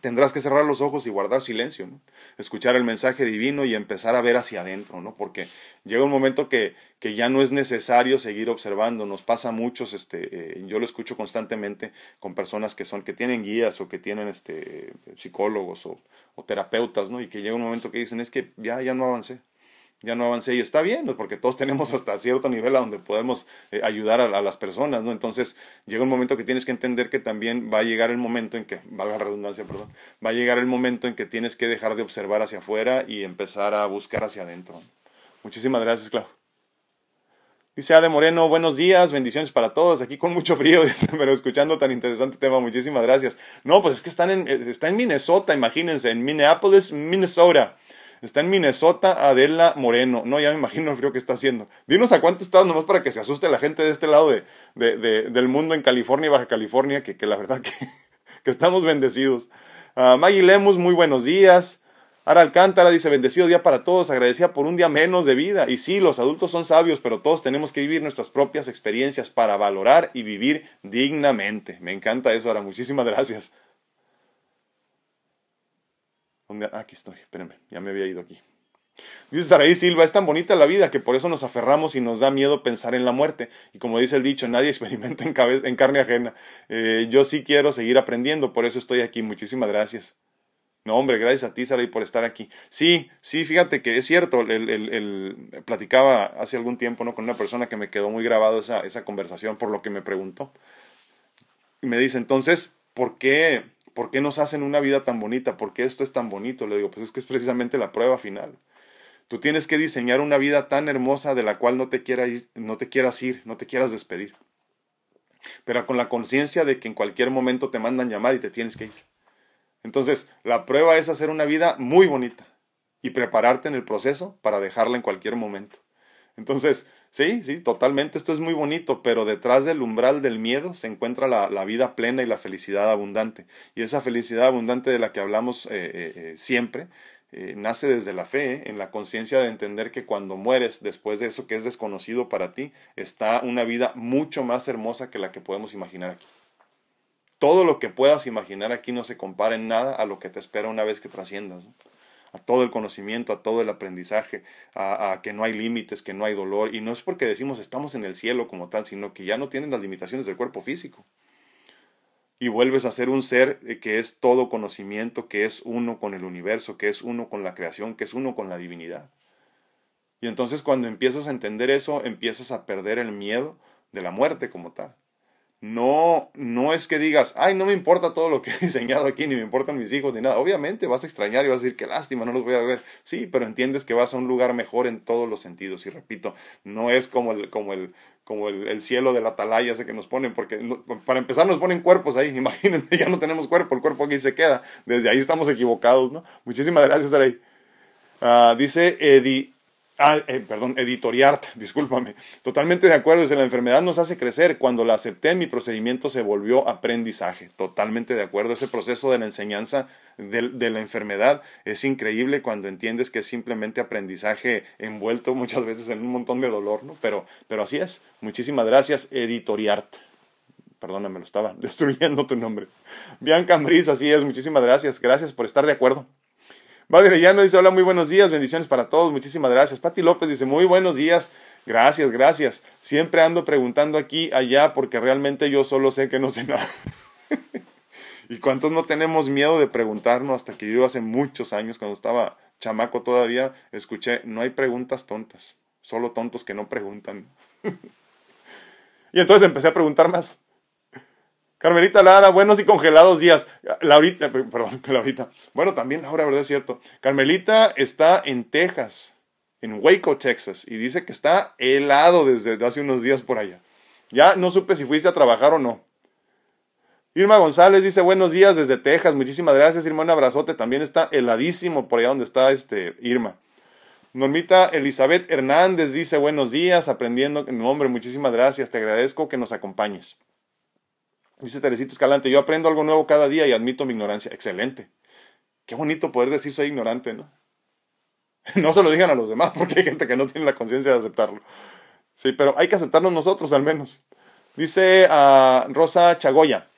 tendrás que cerrar los ojos y guardar silencio, ¿no? escuchar el mensaje divino y empezar a ver hacia adentro, ¿no? porque llega un momento que, que ya no es necesario seguir observando, nos pasa a muchos, este, eh, yo lo escucho constantemente con personas que son, que tienen guías o que tienen este, psicólogos o, o terapeutas, ¿no? y que llega un momento que dicen, es que ya, ya no avancé, ya no avancé y está bien, porque todos tenemos hasta cierto nivel a donde podemos eh, ayudar a, las personas, ¿no? Entonces llega un momento que tienes que entender que también va a llegar el momento en que, valga la redundancia, perdón, va a llegar el momento en que tienes que dejar de observar hacia afuera y empezar a buscar hacia adentro. Muchísimas gracias, Clau. Dice Ade Moreno, buenos días, bendiciones para todos, aquí con mucho frío, pero escuchando tan interesante tema, muchísimas gracias. No, pues es que están en, eh, está en Minnesota, imagínense, en Minneapolis, Minnesota. Está en Minnesota, Adela Moreno. No, ya me imagino el frío que está haciendo. Dinos a cuánto estás, nomás para que se asuste la gente de este lado de, de, del mundo en California y Baja California, que, que la verdad que, que estamos bendecidos. Uh, Maggie Lemus, muy buenos días. Ara Alcántara dice, bendecido día para todos, agradecida por un día menos de vida. Y sí, los adultos son sabios, pero todos tenemos que vivir nuestras propias experiencias para valorar y vivir dignamente. Me encanta eso, Ara, muchísimas gracias. Ah, aquí estoy, espérenme, ya me había ido aquí. Dice Saraí Silva, es tan bonita la vida que por eso nos aferramos y nos da miedo pensar en la muerte. Y como dice el dicho, nadie experimenta en, en carne ajena. Eh, yo sí quiero seguir aprendiendo, por eso estoy aquí. Muchísimas gracias. No, hombre, gracias a ti, Saraí, por estar aquí. Sí, sí, fíjate que es cierto, el, el, platicaba hace algún tiempo ¿no? con una persona que me quedó muy grabado esa, esa conversación por lo que me preguntó. Y me dice, entonces, ¿por qué? ¿Por qué nos hacen una vida tan bonita? ¿Por qué esto es tan bonito? Le digo, pues es que es precisamente la prueba final. Tú tienes que diseñar una vida tan hermosa de la cual no te, quieras, no te quieras ir, no te quieras despedir. Pero con la conciencia de que en cualquier momento te mandan llamar y te tienes que ir. Entonces, la prueba es hacer una vida muy bonita y prepararte en el proceso para dejarla en cualquier momento. Entonces, Sí, sí, totalmente. Esto es muy bonito, pero detrás del umbral del miedo se encuentra la, la vida plena y la felicidad abundante. Y esa felicidad abundante de la que hablamos eh, eh, eh siempre nace desde la fe, en la conciencia de entender que cuando mueres, después de eso que es desconocido para ti, está una vida mucho más hermosa que la que podemos imaginar aquí. Todo lo que puedas imaginar aquí no se compara en nada a lo que te espera una vez que trasciendas. A todo el conocimiento, a todo el aprendizaje, a, que no hay límites, que no hay dolor. Y no es porque decimos estamos en el cielo como tal, sino que ya no tienen las limitaciones del cuerpo físico. Y vuelves a ser un ser eh, que es todo conocimiento, que es uno con el universo, que es uno con la creación, que es uno con la divinidad. Y entonces cuando empiezas a entender eso, empiezas a perder el miedo de la muerte como tal. No, no es que digas, ay, no me importa todo lo que he diseñado aquí, ni me importan mis hijos, ni nada. Obviamente vas a extrañar y vas a decir, qué lástima, no los voy a ver. Sí, pero entiendes que vas a un lugar mejor en todos los sentidos. Y repito, no es como el, como el, como el, cielo de la atalaya ese que nos ponen, porque para empezar nos ponen cuerpos ahí. Imagínense, ya no tenemos cuerpo, el cuerpo aquí se queda. Desde ahí estamos equivocados, ¿no? Muchísimas gracias, Saray. Uh, dice Eddie Ah, eh, perdón, editoriart, discúlpame. Totalmente de acuerdo, dice, la enfermedad nos hace crecer. Cuando la acepté, mi procedimiento se volvió aprendizaje. Totalmente de acuerdo. Ese proceso de la enseñanza de, la enfermedad es increíble cuando entiendes que es simplemente aprendizaje envuelto muchas veces en un montón de dolor, ¿no? Pero, pero así es. Muchísimas gracias, editoriart. Perdóname, lo estaba destruyendo tu nombre. Bianca Ambris, así es. Muchísimas gracias. Gracias por estar de acuerdo. Madre no dice, hola, muy buenos días, bendiciones para todos, muchísimas gracias. Pati López dice, muy buenos días, gracias, gracias. Siempre ando preguntando aquí, allá, porque realmente yo solo sé que no sé nada. ¿Y cuántos no tenemos miedo de preguntarnos hasta que yo hace muchos años, cuando estaba chamaco todavía, escuché, no hay preguntas tontas, solo tontos que no preguntan. y entonces empecé a preguntar más. Carmelita Lara, buenos y congelados días. Laurita, perdón, Laurita. Bueno, también Laura, ¿verdad? Es cierto. Carmelita está en Texas, en Waco, Texas, y dice que está helado desde hace unos días por allá. Ya no supe si fuiste a trabajar o no. Irma González dice buenos días desde Texas. Muchísimas gracias, Irma. Un abrazote. También está heladísimo por allá donde está este Irma. Normita Elizabeth Hernández dice buenos días, aprendiendo. Hombre, muchísimas gracias. Te agradezco que nos acompañes. Dice Teresita Escalante, yo aprendo algo nuevo cada día y admito mi ignorancia. Excelente. Qué bonito poder decir soy ignorante, ¿no? No se lo digan a los demás porque hay gente que no tiene la conciencia de aceptarlo. Sí, pero hay que aceptarnos nosotros al menos. Dice ah, Rosa Chagoya.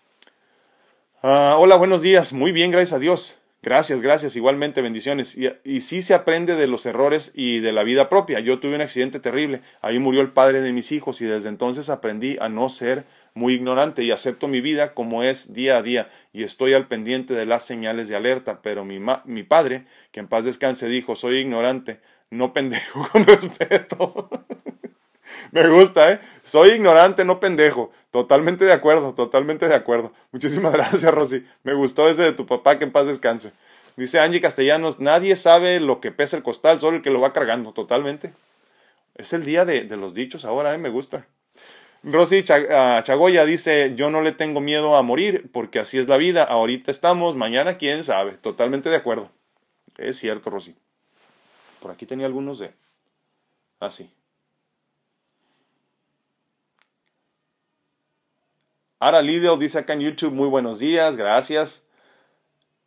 Ah, hola, buenos días. Muy bien, gracias a Dios. Gracias, gracias. Igualmente, bendiciones. Y, y sí se aprende de los errores y de la vida propia. Yo tuve un accidente terrible. Ahí murió el padre de mis hijos y desde entonces aprendí a no ser muy ignorante y acepto mi vida como es día a día y estoy al pendiente de las señales de alerta, pero mi, mi padre, que en paz descanse, dijo, soy ignorante, no pendejo, con respeto. Me gusta, ¿eh? Soy ignorante, no pendejo. Totalmente de acuerdo, totalmente de acuerdo. Muchísimas gracias, Rosy. Me gustó ese de tu papá, que en paz descanse. Dice Angie Castellanos, nadie sabe lo que pesa el costal, solo el que lo va cargando, totalmente. Es el día de, de los dichos ahora, ¿eh? Me gusta. Rosy ah, Chagoya dice, yo no le tengo miedo a morir porque así es la vida, ahorita estamos, mañana quién sabe, totalmente de acuerdo. Es cierto, Rosy. Por aquí tenía algunos de... Ah, sí. Ara Lidl dice acá en YouTube, muy buenos días, gracias.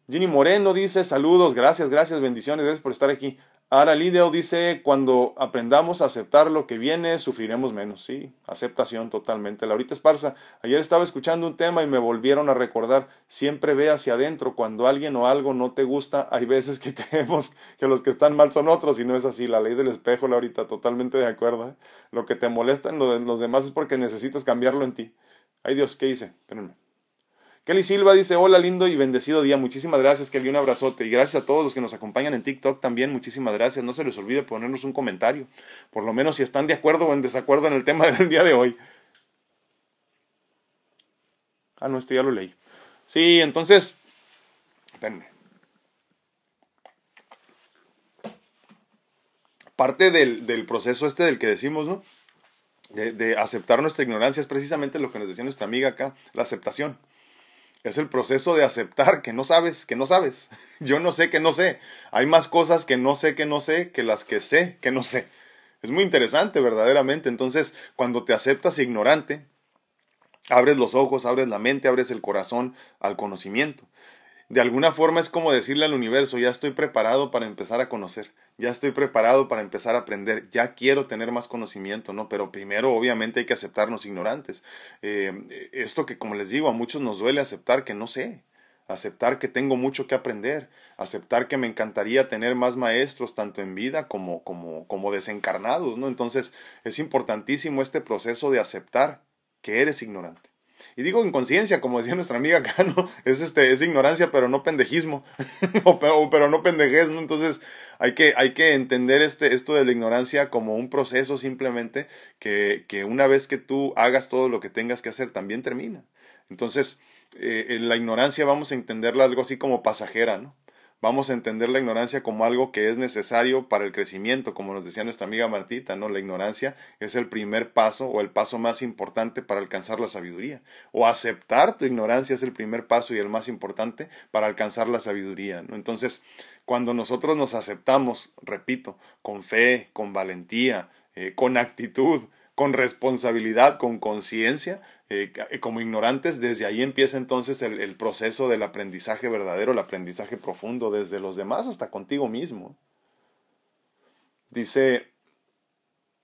Ginny Moreno dice, saludos, gracias, gracias, bendiciones, gracias por estar aquí. Ahora Lidl dice, cuando aprendamos a aceptar lo que viene, sufriremos menos. Sí, aceptación totalmente. Laurita Esparza, ayer estaba escuchando un tema y me volvieron a recordar, siempre ve hacia adentro. Cuando alguien o algo no te gusta, hay veces que creemos que los que están mal son otros y no es así. La ley del espejo, Laurita, totalmente de acuerdo. ¿eh? Lo que te molesta en los demás es porque necesitas cambiarlo en ti. Ay Dios, ¿qué hice? Espérenme. Kelly Silva dice, hola lindo y bendecido día. Muchísimas gracias, Kelly, un abrazote. Y gracias a todos los que nos acompañan en TikTok también. Muchísimas gracias. No se les olvide ponernos un comentario. Por lo menos si están de acuerdo o en desacuerdo en el tema del día de hoy. Ah, no, este ya lo leí. Sí, entonces, espérenme. Parte del, del, proceso este del que decimos, ¿no? De, de aceptar nuestra ignorancia es precisamente lo que nos decía nuestra amiga acá, la aceptación. Es el proceso de aceptar que no sabes, que no sabes. Yo no sé que no sé. Hay más cosas que no sé que no sé que las que sé que no sé. Es muy interesante, verdaderamente. Entonces, cuando te aceptas ignorante, abres los ojos, abres la mente, abres el corazón al conocimiento de alguna forma es como decirle al universo, ya estoy preparado para empezar a conocer, ya estoy preparado para empezar a aprender, ya quiero tener más conocimiento, ¿no? Pero primero obviamente hay que aceptarnos ignorantes. Eh, esto que como les digo, a muchos nos duele aceptar que no sé, aceptar que tengo mucho que aprender, aceptar que me encantaría tener más maestros tanto en vida como, como, como desencarnados, ¿no? Entonces es importantísimo este proceso de aceptar que eres ignorante Y digo inconsciencia, como decía nuestra amiga acá, ¿no? Es, este, es ignorancia, pero no pendejismo, o, pero, no pendejez, ¿no? Entonces hay que, hay que entender este, esto de la ignorancia como un proceso simplemente que, que una vez que tú hagas todo lo que tengas que hacer, también termina. Entonces, eh, la ignorancia vamos a entenderla algo así como pasajera, ¿no? Vamos a entender la ignorancia como algo que es necesario para el crecimiento, como nos decía nuestra amiga Martita, ¿no? La ignorancia es el primer paso o el paso más importante para alcanzar la sabiduría. O aceptar tu ignorancia es el primer paso y el más importante para alcanzar la sabiduría. Entonces, cuando nosotros nos aceptamos, repito, con fe, con valentía, eh, con actitud, con responsabilidad, con conciencia, eh, eh, como ignorantes, desde ahí empieza entonces el, el, proceso del aprendizaje verdadero, el aprendizaje profundo, desde los demás hasta contigo mismo. Dice,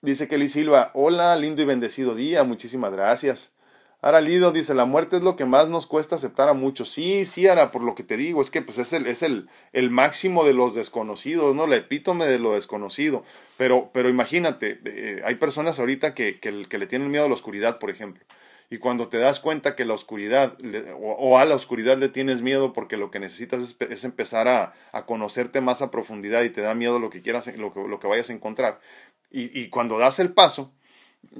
dice Kelly Silva, hola, lindo y bendecido día, muchísimas gracias. Ara Lido dice, la muerte es lo que más nos cuesta aceptar a muchos. Sí, sí, Ara, por lo que te digo, es que pues es el, es el, el máximo de los desconocidos, ¿no? La epítome de lo desconocido. Pero, pero imagínate, eh, hay personas ahorita que, que, le tienen miedo a la oscuridad, por ejemplo. Y cuando te das cuenta que la oscuridad, o, a la oscuridad le tienes miedo porque lo que necesitas es, empezar a, a, conocerte más a profundidad y te da miedo lo que quieras, lo que, lo que vayas a encontrar. Y, y cuando das el paso,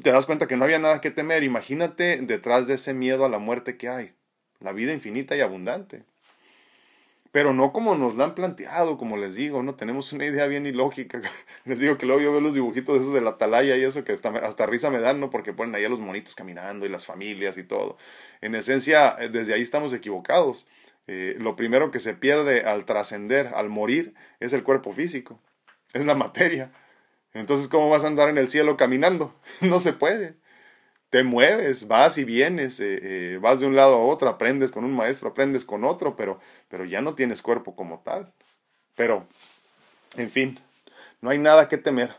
te das cuenta que no había nada que temer. Imagínate detrás de ese miedo a la muerte que hay, la vida infinita y abundante. Pero no como nos la han planteado, como les digo, no tenemos una idea bien ilógica. les digo que luego yo veo los dibujitos de esos de la atalaya y eso que hasta, hasta risa me dan, ¿no? Porque ponen ahí a los monitos caminando y las familias y todo. En esencia, eh, desde ahí estamos equivocados. Eh, lo primero que se pierde al trascender, al morir, es el cuerpo físico, es la materia. Entonces, ¿cómo vas a andar en el cielo caminando? No se puede. Te mueves, vas y vienes, eh, eh, vas de un lado a otro, aprendes con un maestro, aprendes con otro, pero, pero ya no tienes cuerpo como tal. Pero, en fin, no hay nada que temer.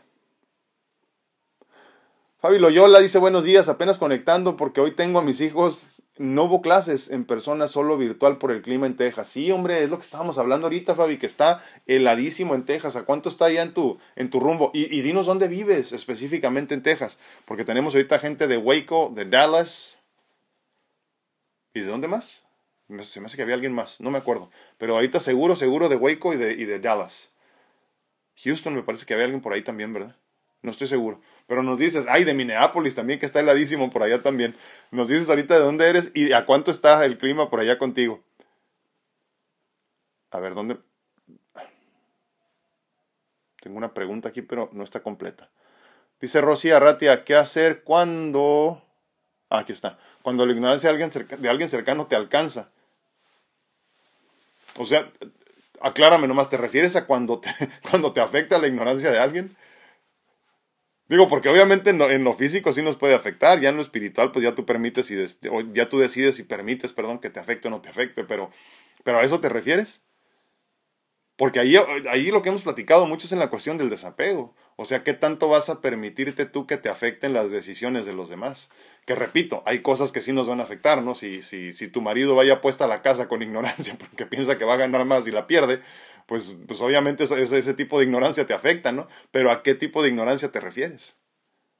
Fabi Loyola dice buenos días, apenas conectando porque hoy tengo a mis hijos no hubo clases en persona, solo virtual por el clima en Texas. Sí, hombre, es lo que estábamos hablando ahorita, Fabi, que está heladísimo en Texas. ¿A cuánto está allá en tu, en tu rumbo? Y, y dinos dónde vives específicamente en Texas, porque tenemos ahorita gente de Waco, de Dallas. ¿Y de dónde más? Se me hace que había alguien más, no me acuerdo. Pero ahorita seguro, seguro de Waco y de, y de Dallas. Houston me parece que había alguien por ahí también, ¿verdad? No estoy seguro. Pero nos dices, ay, de Minneapolis también, que está heladísimo por allá también. Nos dices ahorita de dónde eres y a cuánto está el clima por allá contigo. A ver, ¿dónde? Tengo una pregunta aquí, pero no está completa. Dice Rosy Arratia, ¿qué hacer cuando... Ah, aquí está. Cuando la ignorancia de alguien, de alguien cercano te alcanza. O sea, aclárame nomás, ¿te refieres a cuando te, cuando te afecta la ignorancia de alguien? Digo, porque obviamente en lo, físico sí nos puede afectar, ya en lo espiritual pues ya tú permites y ya tú decides y permites, perdón, que te afecte o no te afecte, pero, pero ¿a eso te refieres? Porque ahí, ahí lo que hemos platicado mucho es en la cuestión del desapego. O sea, ¿qué tanto vas a permitirte tú que te afecten las decisiones de los demás? Que repito, hay cosas que sí nos van a afectar, ¿no? Si, si, si tu marido vaya puesta a la casa con ignorancia porque piensa que va a ganar más y la pierde, pues, pues obviamente ese, ese tipo de ignorancia te afecta, ¿no? Pero ¿a qué tipo de ignorancia te refieres?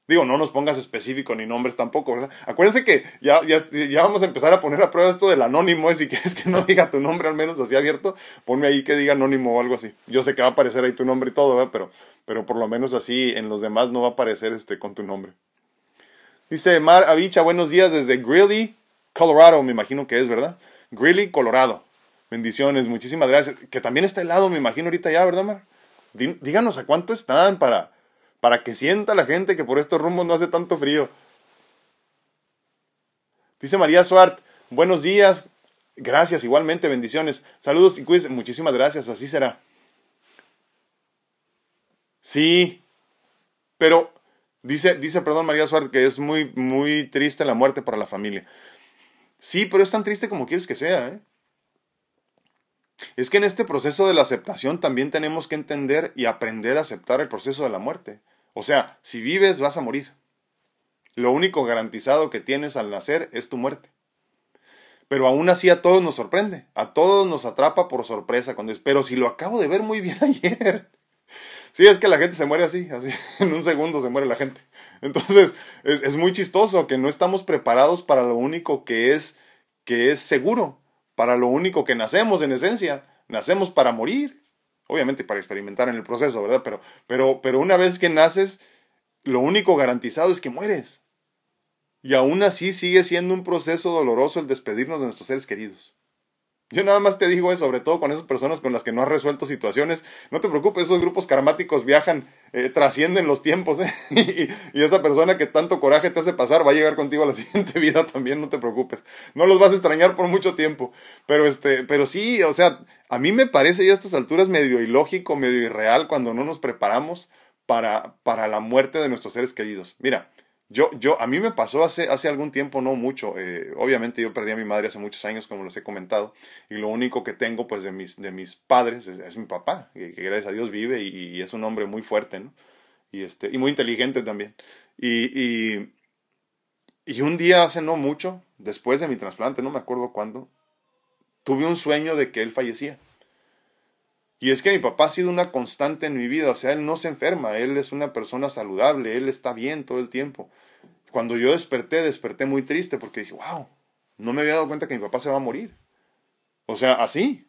Digo, no nos pongas específico ni nombres tampoco, ¿verdad? Acuérdense que ya, ya, vamos a empezar a poner a prueba esto del anónimo, ¿eh? si quieres que no diga tu nombre al menos así abierto, ponme ahí que diga anónimo o algo así. Yo sé que va a aparecer ahí tu nombre y todo, ¿verdad? Pero, pero por lo menos así en los demás no va a aparecer este con tu nombre. Dice Mar Avicha, buenos días desde Greeley, Colorado, me imagino que es, ¿verdad? Greeley, Colorado. Bendiciones, muchísimas gracias. Que también está helado, me imagino ahorita ya, ¿verdad, Mar? Díganos a cuánto están para, para que sienta la gente que por estos rumbos no hace tanto frío. Dice María Suart, buenos días, gracias, igualmente, bendiciones. Saludos y cuídense, muchísimas gracias, así será. Sí, pero dice, dice, perdón, María Suart, que es muy, muy triste la muerte para la familia. Sí, pero es tan triste como quieres que sea, ¿eh? Es que en este proceso de la aceptación también tenemos que entender y aprender a aceptar el proceso de la muerte. O sea, si vives vas a morir. Lo único garantizado que tienes al nacer es tu muerte. Pero aún así a todos nos sorprende, a todos nos atrapa por sorpresa cuando es, pero si lo acabo de ver muy bien ayer. Sí, es que la gente se muere así, así, en un segundo se muere la gente. Entonces, es, es muy chistoso que no estamos preparados para lo único que es, que es seguro, para lo único que nacemos en esencia. Nacemos para morir, obviamente para experimentar en el proceso, ¿verdad? Pero, pero, pero una vez que naces, lo único garantizado es que mueres. Y aún así sigue siendo un proceso doloroso el despedirnos de nuestros seres queridos. Yo nada más te digo eso, sobre todo con esas personas con las que no has resuelto situaciones. No te preocupes, esos grupos karmáticos viajan, eh, trascienden los tiempos. ¿eh? y, y, esa persona que tanto coraje te hace pasar va a llegar contigo a la siguiente vida también, no te preocupes. No los vas a extrañar por mucho tiempo. Pero, este, pero sí, o sea, a mí me parece ya a estas alturas medio ilógico, medio irreal cuando no nos preparamos para, para la muerte de nuestros seres queridos. Mira, yo, yo, a mí me pasó hace, hace algún tiempo, no mucho. Eh, obviamente yo perdí a mi madre hace muchos años, como les he comentado, y lo único que tengo, pues, de mis, de mis padres es, mi papá, que, gracias a Dios vive y, es un hombre muy fuerte, ¿no? Y, este, y muy inteligente también. Y, y, y un día hace no mucho, después de mi trasplante, no me acuerdo cuándo, tuve un sueño de que él fallecía. Y es que mi papá ha sido una constante en mi vida, o sea, él no se enferma, él es una persona saludable, él está bien todo el tiempo. Cuando yo desperté, desperté muy triste porque dije, wow, no me había dado cuenta que mi papá se va a morir. O sea, así.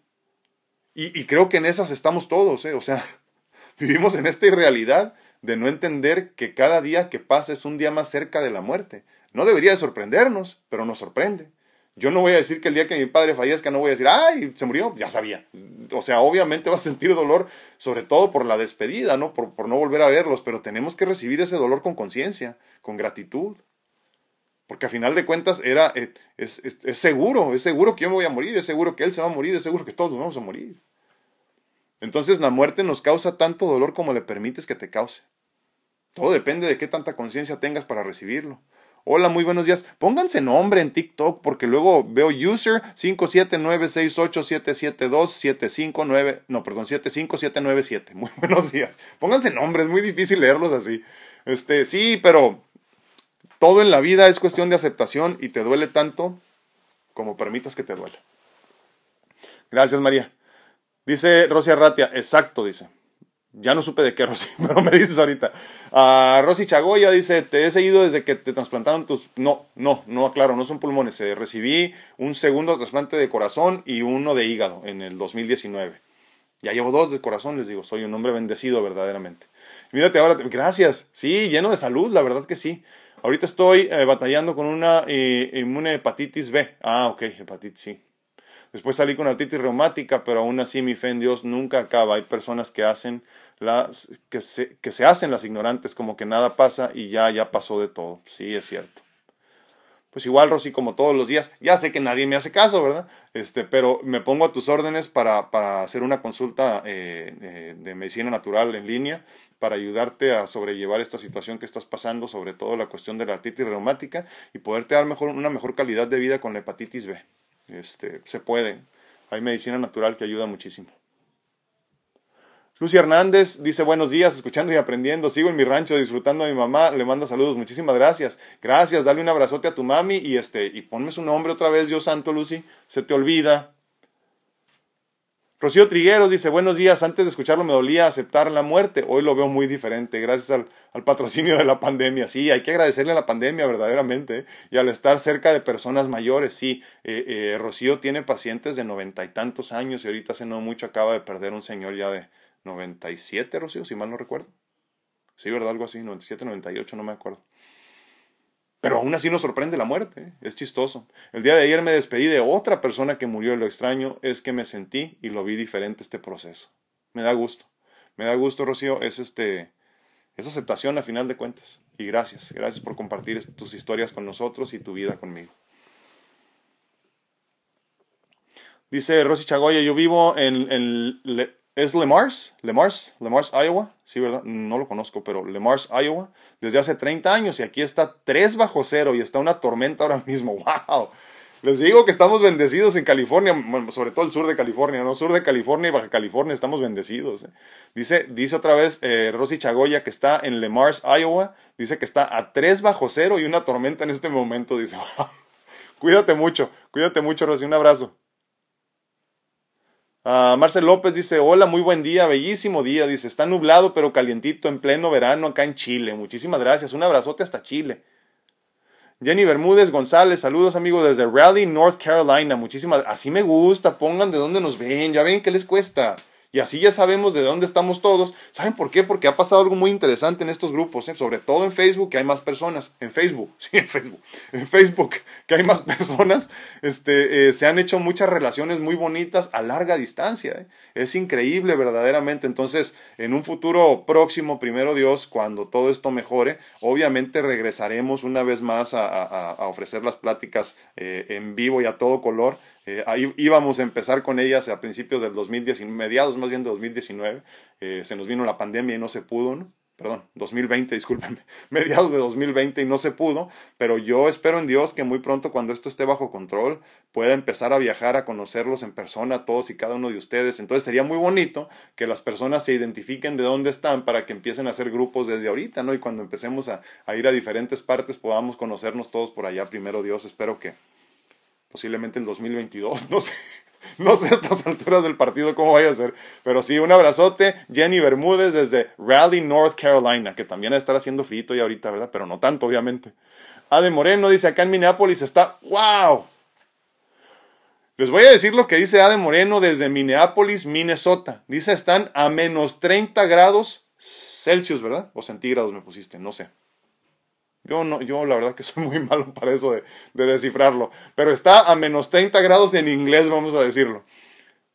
Y, creo que en esas estamos todos, ¿eh? O sea, vivimos en esta irrealidad de no entender que cada día que pasa es un día más cerca de la muerte. No debería sorprendernos, pero nos sorprende. Yo no voy a decir que el día que mi padre fallezca no voy a decir, ay, se murió, ya sabía. O sea, obviamente va a sentir dolor, sobre todo por la despedida, ¿no? Por, por no volver a verlos, pero tenemos que recibir ese dolor con conciencia, con gratitud. Porque a final de cuentas era, eh, es, es, es, seguro, es seguro que yo me voy a morir, es seguro que él se va a morir, es seguro que todos vamos a morir. Entonces la muerte nos causa tanto dolor como le permites que te cause. Todo depende de qué tanta conciencia tengas para recibirlo. Hola, muy buenos días. Pónganse nombre en TikTok porque luego veo user 57968772759, no, perdón, 75797. Muy buenos días. Pónganse nombre, es muy difícil leerlos así. Este, sí, pero todo en la vida es cuestión de aceptación y te duele tanto como permitas que te duele. Gracias, María. Dice Rosy Arratia, exacto, dice. Ya no supe de qué, Rosy, pero me dices ahorita. Uh, Rosy Chagoya dice, te he seguido desde que te trasplantaron tus... No, no, no, claro, no son pulmones. Eh, recibí un segundo trasplante de corazón y uno de hígado en el 2019. Ya llevo dos de corazón, les digo, soy un hombre bendecido verdaderamente. Mírate ahora, gracias. Sí, lleno de salud, la verdad que sí. Ahorita estoy eh, batallando con una eh, inmune hepatitis B. Ah, ok, hepatitis, sí. Después salí con artritis reumática, pero aún así mi fe en Dios nunca acaba. Hay personas que hacen las que se, que se hacen las ignorantes, como que nada pasa y ya ya pasó de todo. Sí, es cierto. Pues igual, Rosy, como todos los días, ya sé que nadie me hace caso, ¿verdad? Este, pero me pongo a tus órdenes para, para hacer una consulta eh, eh, de medicina natural en línea para ayudarte a sobrellevar esta situación que estás pasando, sobre todo la cuestión de la artritis reumática y poderte dar mejor, una mejor calidad de vida con la hepatitis B. Este, se puede. Hay medicina natural que ayuda muchísimo. Lucy Hernández dice buenos días, escuchando y aprendiendo. Sigo en mi rancho disfrutando a mi mamá. Le manda saludos. Muchísimas gracias. Gracias. Dale un abrazote a tu mami y este y ponme su nombre otra vez, Dios santo, Lucy. Se te olvida. Rocío Trigueros dice, buenos días, antes de escucharlo me dolía aceptar la muerte, hoy lo veo muy diferente, gracias al, patrocinio de la pandemia. Sí, hay que agradecerle a la pandemia verdaderamente ¿eh? y al estar cerca de personas mayores. Sí, eh, eh, Rocío tiene pacientes de noventa y tantos años y ahorita hace no mucho acaba de perder un señor ya de 97, Rocío, si mal no recuerdo. Sí, ¿verdad? Algo así, 97, 98, no me acuerdo. Pero aún así nos sorprende la muerte, ¿eh? es chistoso. El día de ayer me despedí de otra persona que murió. Lo extraño es que me sentí y lo vi diferente este proceso. Me da gusto. Me da gusto, Rocío. Es este es aceptación a final de cuentas. Y gracias. Gracias por compartir tus historias con nosotros y tu vida conmigo. Dice Rosy Chagoya, yo vivo en, en ¿Es Lemars? ¿Lemars? ¿Lemars, Iowa? Sí, ¿verdad? No lo conozco, pero Lemars, Iowa. Desde hace 30 años y aquí está 3 bajo cero y está una tormenta ahora mismo. ¡Wow! Les digo que estamos bendecidos en California, sobre todo el sur de California, ¿no? Sur de California y Baja California estamos bendecidos. ¿eh? Dice, dice otra vez eh, Rosy Chagoya que está en Lemars, Iowa. Dice que está a 3 bajo cero y una tormenta en este momento. Dice, wow. Cuídate mucho, cuídate mucho, Rosy. Un abrazo. Ah, Marcel López dice, hola, muy buen día, bellísimo día. Dice, está nublado pero calientito en pleno verano acá en Chile. Muchísimas gracias. Un abrazote hasta Chile. Jenny Bermúdez González, saludos amigos desde Raleigh, North Carolina. Muchísimas, así me gusta, pongan de dónde nos ven, ya ven qué les cuesta. Y así ya sabemos de dónde estamos todos. ¿Saben por qué? Porque ha pasado algo muy interesante en estos grupos, ¿eh? sobre todo en Facebook, que hay más personas. En Facebook, sí, en Facebook. En Facebook, que hay más personas. Este, eh, se han hecho muchas relaciones muy bonitas a larga distancia. ¿eh? Es increíble, verdaderamente. Entonces, en un futuro próximo, primero Dios, cuando todo esto mejore, obviamente regresaremos una vez más a, ofrecer las pláticas en vivo y a todo color eh, ahí íbamos a empezar con ellas a principios del 2019, mediados más bien de 2019. Eh, se nos vino la pandemia y no se pudo, ¿no? Perdón, 2020, discúlpenme, mediados de 2020 y no se pudo, pero yo espero en Dios que muy pronto cuando esto esté bajo control pueda empezar a viajar, a conocerlos en persona, todos y cada uno de ustedes. Entonces sería muy bonito que las personas se identifiquen de dónde están para que empiecen a hacer grupos desde ahorita, ¿no? Y cuando empecemos a, a ir a diferentes partes podamos conocernos todos por allá, primero Dios, espero que, posiblemente en 2022, no sé. No sé a estas alturas del partido cómo vaya a ser. Pero sí, un abrazote. Jenny Bermúdez desde Raleigh, North Carolina, que también va a estar haciendo frito ya ahorita, ¿verdad? Pero no tanto, obviamente. Ade Moreno dice, acá en Minneapolis está, wow. Les voy a decir lo que dice Ade Moreno desde Minneapolis, Minnesota. Dice, están a menos 30 grados Celsius, ¿verdad? O centígrados me pusiste, no sé. Yo, no, yo la verdad que soy muy malo para eso de, descifrarlo. Pero está a menos 30 grados en inglés, vamos a decirlo.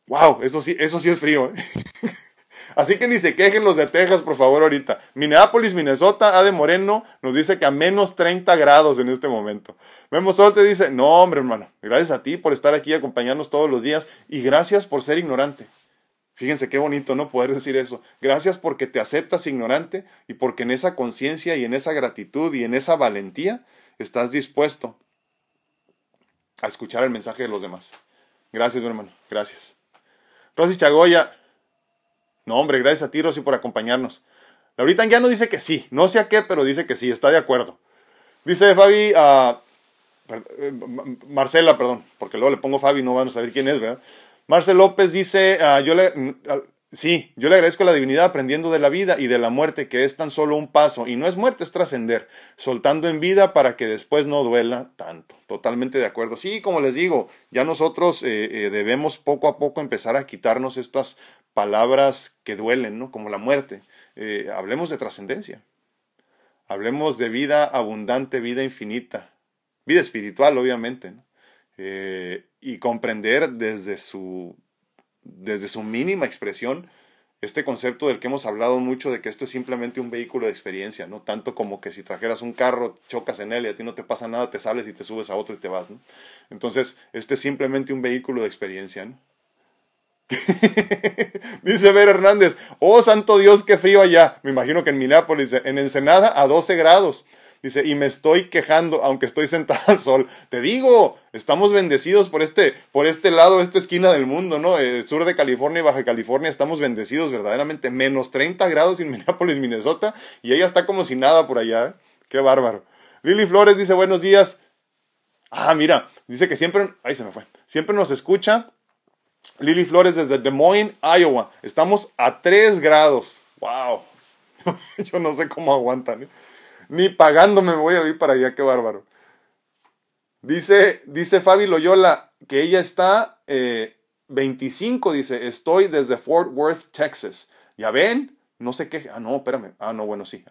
Wow, eso sí, eso sí es frío. ¿eh? Así que ni se quejen los de Texas, por favor, ahorita. Minneapolis, Minnesota, Ade Moreno nos dice que a menos 30 grados en este momento. Memo Sol te dice, no hombre hermano, gracias a ti por estar aquí acompañándonos todos los días y gracias por ser ignorante. Fíjense qué bonito, ¿no? Poder decir eso. Gracias porque te aceptas ignorante y porque en esa conciencia y en esa gratitud y en esa valentía estás dispuesto a escuchar el mensaje de los demás. Gracias, mi hermano. Gracias. Rosy Chagoya. No, hombre, gracias a ti, Rosy, por acompañarnos. Laurita no dice que sí. No sé a qué, pero dice que sí. Está de acuerdo. Dice Fabi, a eh, Marcela, perdón, porque luego le pongo Fabi, no van a saber quién es, ¿verdad? Marcel López dice, ah, yo le, mm, sí, yo le agradezco a la divinidad aprendiendo de la vida y de la muerte, que es tan solo un paso, y no es muerte, es trascender, soltando en vida para que después no duela tanto. Totalmente de acuerdo. Sí, como les digo, ya nosotros eh, eh, debemos poco a poco empezar a quitarnos estas palabras que duelen, ¿no? Como la muerte. Eh, hablemos de trascendencia. Hablemos de vida abundante, vida infinita, vida espiritual, obviamente. ¿no? Eh, y comprender desde su, desde su mínima expresión este concepto del que hemos hablado mucho de que esto es simplemente un vehículo de experiencia, no tanto como que si trajeras un carro, chocas en él y a ti no te pasa nada, te sales y te subes a otro y te vas. Entonces, este es simplemente un vehículo de experiencia. Dice Ver Hernández, oh santo Dios, qué frío allá. Me imagino que en Minneapolis, en Ensenada, a 12 grados. Dice, y me estoy quejando, aunque estoy sentado al sol. Te digo, estamos bendecidos por este, por este lado, esta esquina del mundo, ¿no? El sur de California y Baja California estamos bendecidos verdaderamente. Menos 30 grados en Minneapolis, Minnesota, y ella está como si nada por allá. ¿eh? Qué bárbaro. Lili Flores dice, buenos días. Ah, mira, dice que siempre, ahí se me fue, siempre nos escucha. Lili Flores desde Des Moines, Iowa. Estamos a 3 grados. ¡Wow! Yo no sé cómo aguantan. ¿eh? Ni pagándome me voy a ir para allá, qué bárbaro. Dice, dice Fabi Loyola que ella está 25, eh, dice, estoy desde Fort Worth, Texas. ¿Ya ven? No sé qué. Ah, no, espérame. Ah, no, bueno, sí.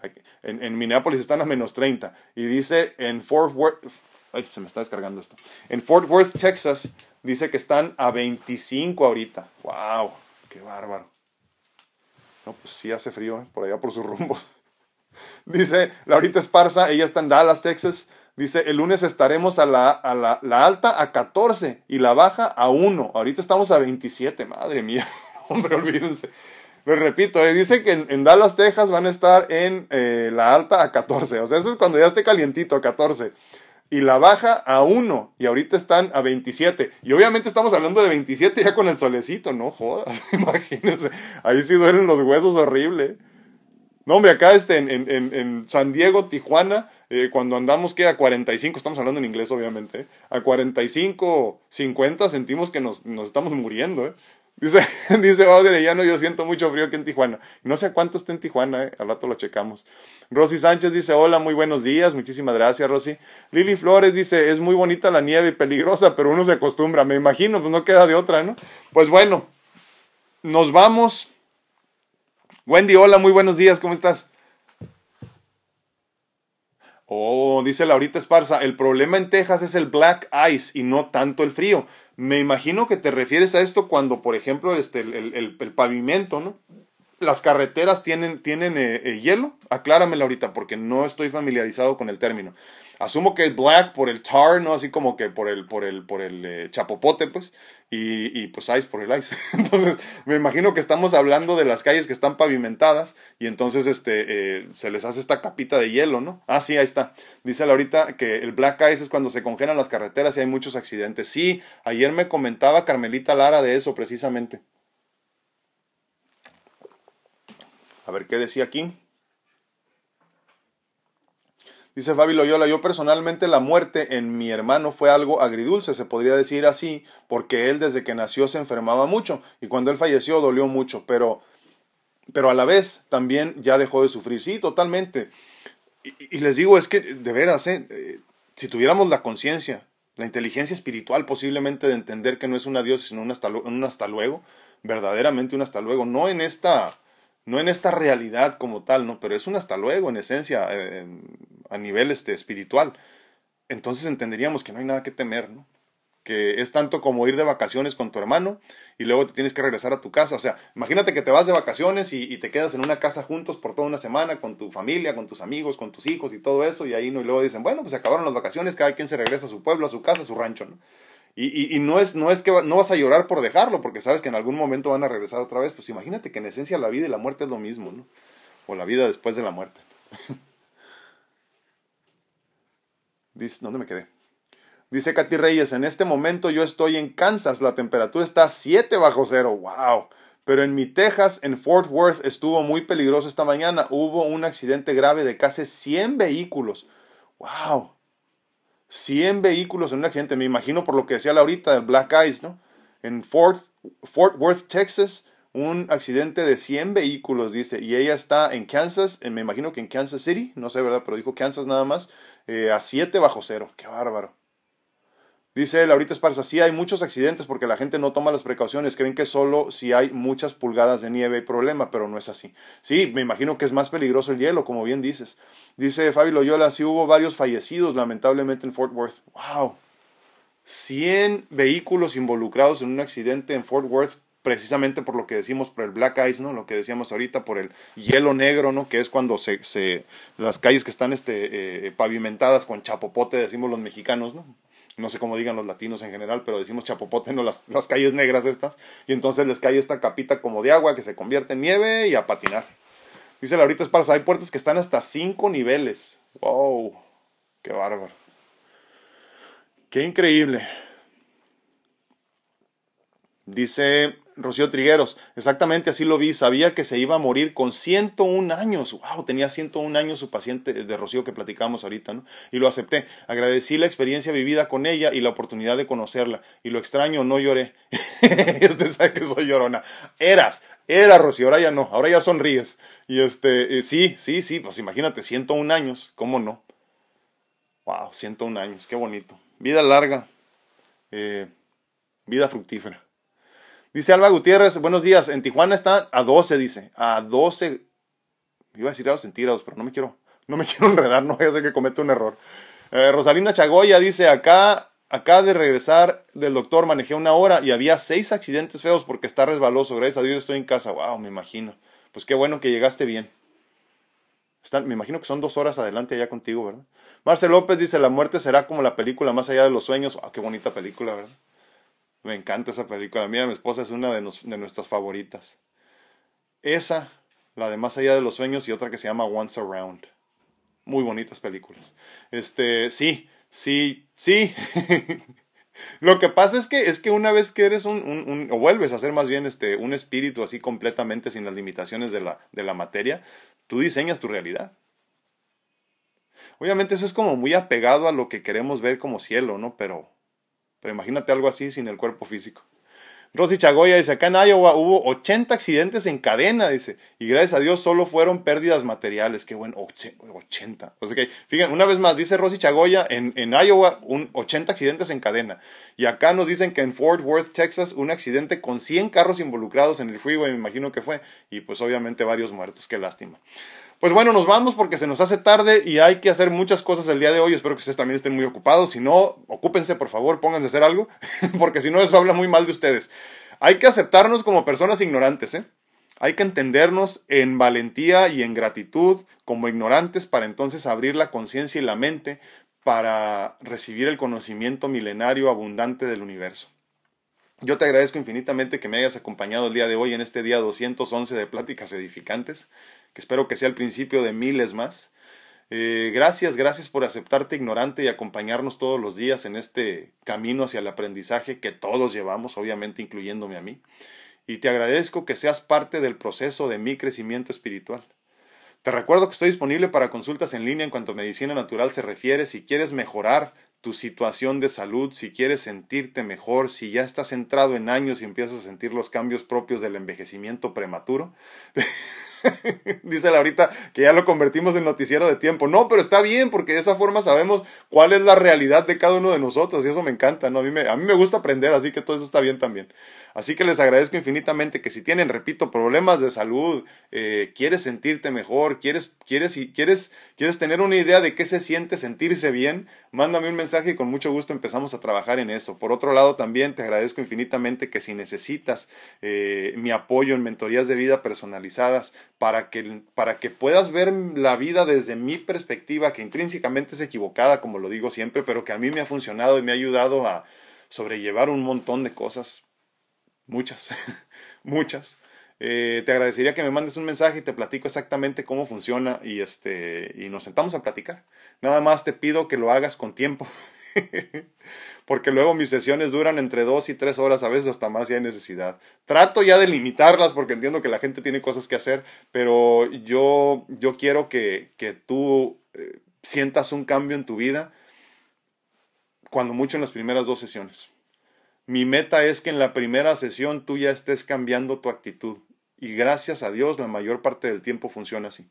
En, en Minneapolis están a menos 30. Y dice en Fort Worth. Ay, se me está descargando esto. En Fort Worth, Texas, dice que están a 25 ahorita. ¡Wow! ¡Qué bárbaro! No, pues sí hace frío, ¿eh? por allá por sus rumbos. Dice Laurita Esparza, ella está en Dallas, Texas. Dice, el lunes estaremos a la, a la, la, alta a 14 y la baja a 1. Ahorita estamos a 27, madre mía. Hombre, olvídense. Lo repito, eh, dice que en, Dallas, Texas van a estar en eh, la alta a 14. O sea, eso es cuando ya esté calientito, a 14. Y la baja a 1. Y ahorita están a 27. Y obviamente estamos hablando de 27 ya con el solecito. No jodas, imagínense. Ahí sí duelen los huesos horrible. No, hombre, acá este, en, San Diego, Tijuana, eh, cuando andamos que a 45, estamos hablando en inglés obviamente, a 45, 50 sentimos que nos, estamos muriendo. ¿eh? Dice, dice no yo siento mucho frío aquí en Tijuana. No sé cuánto está en Tijuana, eh, al rato lo checamos. Rosy Sánchez dice, hola, muy buenos días, muchísimas gracias, Rosy. Lili Flores dice, es muy bonita la nieve y peligrosa, pero uno se acostumbra, me imagino, pues no queda de otra, ¿no? Pues bueno, nos vamos. Wendy, hola, muy buenos días, ¿cómo estás? Oh, dice Laurita Esparza, el problema en Texas es el black ice y no tanto el frío. Me imagino que te refieres a esto cuando, por ejemplo, este, el, el, pavimento, ¿no? Las carreteras tienen, tienen eh, eh, hielo. Acláramelo ahorita porque no estoy familiarizado con el término. Asumo que el black por el tar, ¿no? Así como que por el, por el, por el eh, chapopote, pues. Y, y, pues ice por el ice. entonces, me imagino que estamos hablando de las calles que están pavimentadas y entonces este, eh, se les hace esta capita de hielo, ¿no? Ah, sí, ahí está. Dice ahorita que el black ice es cuando se congelan las carreteras y hay muchos accidentes. Sí, ayer me comentaba Carmelita Lara de eso precisamente. A ver qué decía aquí. Dice Fabi Loyola, yo personalmente la muerte en mi hermano fue algo agridulce, se podría decir así, porque él desde que nació se enfermaba mucho y cuando él falleció dolió mucho, pero, pero a la vez también ya dejó de sufrir. Sí, totalmente. Y, les digo, es que de veras, ¿eh? Si tuviéramos la conciencia, la inteligencia espiritual posiblemente de entender que no es un adiós, sino un hasta, un hasta luego, verdaderamente un hasta luego, no en esta no en esta realidad como tal, ¿no? Pero es un hasta luego en esencia, eh, a nivel este, espiritual. Entonces entenderíamos que no hay nada que temer. Que es tanto como ir de vacaciones con tu hermano y luego te tienes que regresar a tu casa. O sea, imagínate que te vas de vacaciones y, te quedas en una casa juntos por toda una semana con tu familia, con tus amigos, con tus hijos y todo eso. Y ahí no, y luego dicen, bueno, pues se acabaron las vacaciones, cada quien se regresa a su pueblo, a su casa, a su rancho, ¿no? Y, no, es, no es que no vas a llorar por dejarlo, porque sabes que en algún momento van a regresar otra vez. Pues imagínate que en esencia la vida y la muerte es lo mismo, ¿no? O la vida después de la muerte. Dice, ¿dónde me quedé? Dice Katy Reyes, en este momento yo estoy en Kansas, la temperatura está 7 bajo cero, wow. Pero en mi Texas, en Fort Worth, estuvo muy peligroso esta mañana. Hubo un accidente grave de casi 100 vehículos. Wow. 100 vehículos en un accidente. Me imagino por lo que decía Laurita del Black Ice, ¿no? En Fort, Fort Worth, Texas, un accidente de 100 vehículos, dice. Y ella está en Kansas, me imagino que en Kansas City, no sé, ¿verdad? Pero dijo Kansas nada más, eh, a 7 bajo cero. Qué bárbaro. Dice Laurita Esparza, sí hay muchos accidentes porque la gente no toma las precauciones, creen que solo si hay muchas pulgadas de nieve hay problema, pero no es así. Sí, me imagino que es más peligroso el hielo, como bien dices. Dice Fabi Loyola, sí hubo varios fallecidos lamentablemente en Fort Worth. ¡Wow! 100 vehículos involucrados en un accidente en Fort Worth precisamente por lo que decimos, por el black ice, ¿no? Lo que decíamos ahorita, por el hielo negro, ¿no? Que es cuando se, se las calles que están este, eh, pavimentadas con chapopote, decimos los mexicanos, ¿no? No sé cómo digan los latinos en general, pero decimos chapopote, no las, las calles negras estas, y entonces les cae esta capita como de agua que se convierte en nieve y a patinar. Dice Laurita Esparza, hay puertas que están hasta cinco niveles. ¡Wow! ¡Qué bárbaro! ¡Qué increíble! Dice Rocío Trigueros, exactamente así lo vi, sabía que se iba a morir con 101 años, wow, tenía 101 años su paciente de Rocío que platicamos ahorita, ¿no? Y lo acepté, agradecí la experiencia vivida con ella y la oportunidad de conocerla, y lo extraño, no lloré, usted sabe que soy llorona, eras, era Rocío, ahora ya no, ahora ya sonríes, y este, eh, sí, sí, sí, pues imagínate, 101 años, ¿cómo no? Wow, 101 años, qué bonito, vida larga, eh, vida fructífera. Dice Alba Gutiérrez, buenos días. En Tijuana está a 12, dice. A 12. Iba a decir a los centígrados, pero no me quiero, no me quiero enredar, no voy a hacer que cometa un error. Eh, Rosalinda Chagoya dice, acá, acá de regresar del doctor manejé una hora y había seis accidentes feos porque está resbaloso. Gracias a Dios estoy en casa. Wow, me imagino. Pues qué bueno que llegaste bien. me imagino que son dos horas adelante allá contigo, ¿verdad? Marcel López dice, la muerte será como la película Más allá de los sueños. Qué bonita película, ¿verdad? Me encanta esa película. Mía, mi esposa es una de, nuestras favoritas. Esa, la de Más allá de los sueños y otra que se llama Once Around. Muy bonitas películas. Este, sí, sí, sí. Lo que pasa es que, es que una vez que eres un, un, o vuelves a ser más bien este, un espíritu así completamente sin las limitaciones de la, de la materia, tú diseñas tu realidad. Obviamente eso es como muy apegado a lo que queremos ver como cielo, ¿no? Pero pero imagínate algo así sin el cuerpo físico. Rosy Chagoya dice, acá en Iowa hubo 80 accidentes en cadena, dice, y gracias a Dios solo fueron pérdidas materiales. Qué bueno, 80. O sea fíjense, una vez más, dice Rosy Chagoya, en, en Iowa un 80 accidentes en cadena. Y acá nos dicen que en Fort Worth, Texas, un accidente con 100 carros involucrados en el freeway, me imagino que fue, y pues obviamente varios muertos, qué lástima. Pues bueno, nos vamos porque se nos hace tarde y hay que hacer muchas cosas el día de hoy. Espero que ustedes también estén muy ocupados. Si no, ocúpense, por favor, pónganse a hacer algo, porque si no, eso habla muy mal de ustedes. Hay que aceptarnos como personas ignorantes, ¿eh? Hay que entendernos en valentía y en gratitud como ignorantes para entonces abrir la conciencia y la mente para recibir el conocimiento milenario abundante del universo. Yo te agradezco infinitamente que me hayas acompañado el día de hoy en este día 211 de Pláticas Edificantes, espero que sea el principio de miles más. Eh, gracias, gracias por aceptarte ignorante y acompañarnos todos los días en este camino hacia el aprendizaje que todos llevamos, obviamente incluyéndome a mí. Y te agradezco que seas parte del proceso de mi crecimiento espiritual. Te recuerdo que estoy disponible para consultas en línea en cuanto a medicina natural se refiere. Si quieres mejorar tu situación de salud, si quieres sentirte mejor, si ya estás entrado en años y empiezas a sentir los cambios propios del envejecimiento prematuro. Dice ahorita que ya lo convertimos en noticiero de tiempo. No, pero está bien porque de esa forma sabemos cuál es la realidad de cada uno de nosotros y eso me encanta, ¿no? A mí me, a mí me gusta aprender, así que todo eso está bien también. Así que les agradezco infinitamente que si tienen, repito, problemas de salud, eh, quieres sentirte mejor, quieres, quieres, quieres, quieres tener una idea de qué se siente sentirse bien, mándame un mensaje y con mucho gusto empezamos a trabajar en eso. Por otro lado, también te agradezco infinitamente que si necesitas eh, mi apoyo en mentorías de vida personalizadas para que, para que puedas ver la vida desde mi perspectiva, que intrínsecamente es equivocada, como lo digo siempre, pero que a mí me ha funcionado y me ha ayudado a sobrellevar un montón de cosas muchas, muchas. Eh, te agradecería que me mandes un mensaje y te platico exactamente cómo funciona y, este, y nos sentamos a platicar. Nada más te pido que lo hagas con tiempo, porque luego mis sesiones duran entre dos y tres horas, a veces hasta más si hay necesidad. Trato ya de limitarlas porque entiendo que la gente tiene cosas que hacer, pero yo, yo quiero que, que tú eh, sientas un cambio en tu vida cuando mucho en las primeras dos sesiones. Mi meta es que en la primera sesión tú ya estés cambiando tu actitud. Y gracias a Dios la mayor parte del tiempo funciona así.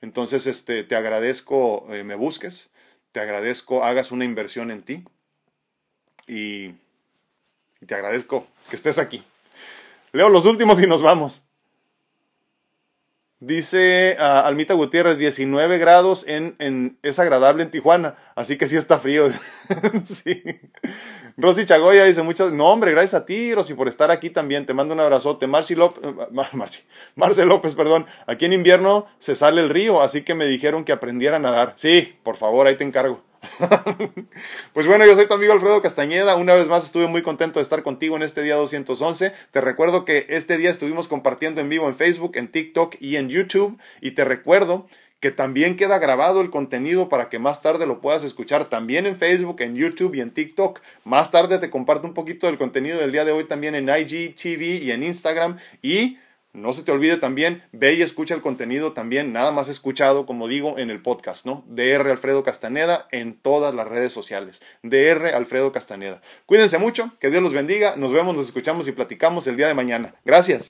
Entonces, este, te agradezco, eh, me busques, te agradezco, hagas una inversión en ti y, y te agradezco que estés aquí. Leo los últimos y nos vamos. Dice uh, Almita Gutiérrez, 19 grados en, en, es agradable en Tijuana, así que sí está frío. sí. Rosy Chagoya dice muchas, no hombre, gracias a ti, Rosy, por estar aquí también. Te mando un abrazote. Marci López, Marci, Marce López, perdón. Aquí en invierno se sale el río, así que me dijeron que aprendiera a nadar. Sí, por favor, ahí te encargo. pues bueno, yo soy tu amigo Alfredo Castañeda. Una vez más estuve muy contento de estar contigo en este día 211. Te recuerdo que este día estuvimos compartiendo en vivo en Facebook, en TikTok y en YouTube. Y te recuerdo que también queda grabado el contenido para que más tarde lo puedas escuchar también en Facebook, en YouTube y en TikTok. Más tarde te comparto un poquito del contenido del día de hoy también en IGTV y en Instagram y no se te olvide también, ve y escucha el contenido también, nada más escuchado, como digo, en el podcast, ¿no? DR Alfredo Castaneda en todas las redes sociales. DR Alfredo Castaneda. Cuídense mucho, que Dios los bendiga, nos vemos, nos escuchamos y platicamos el día de mañana. Gracias.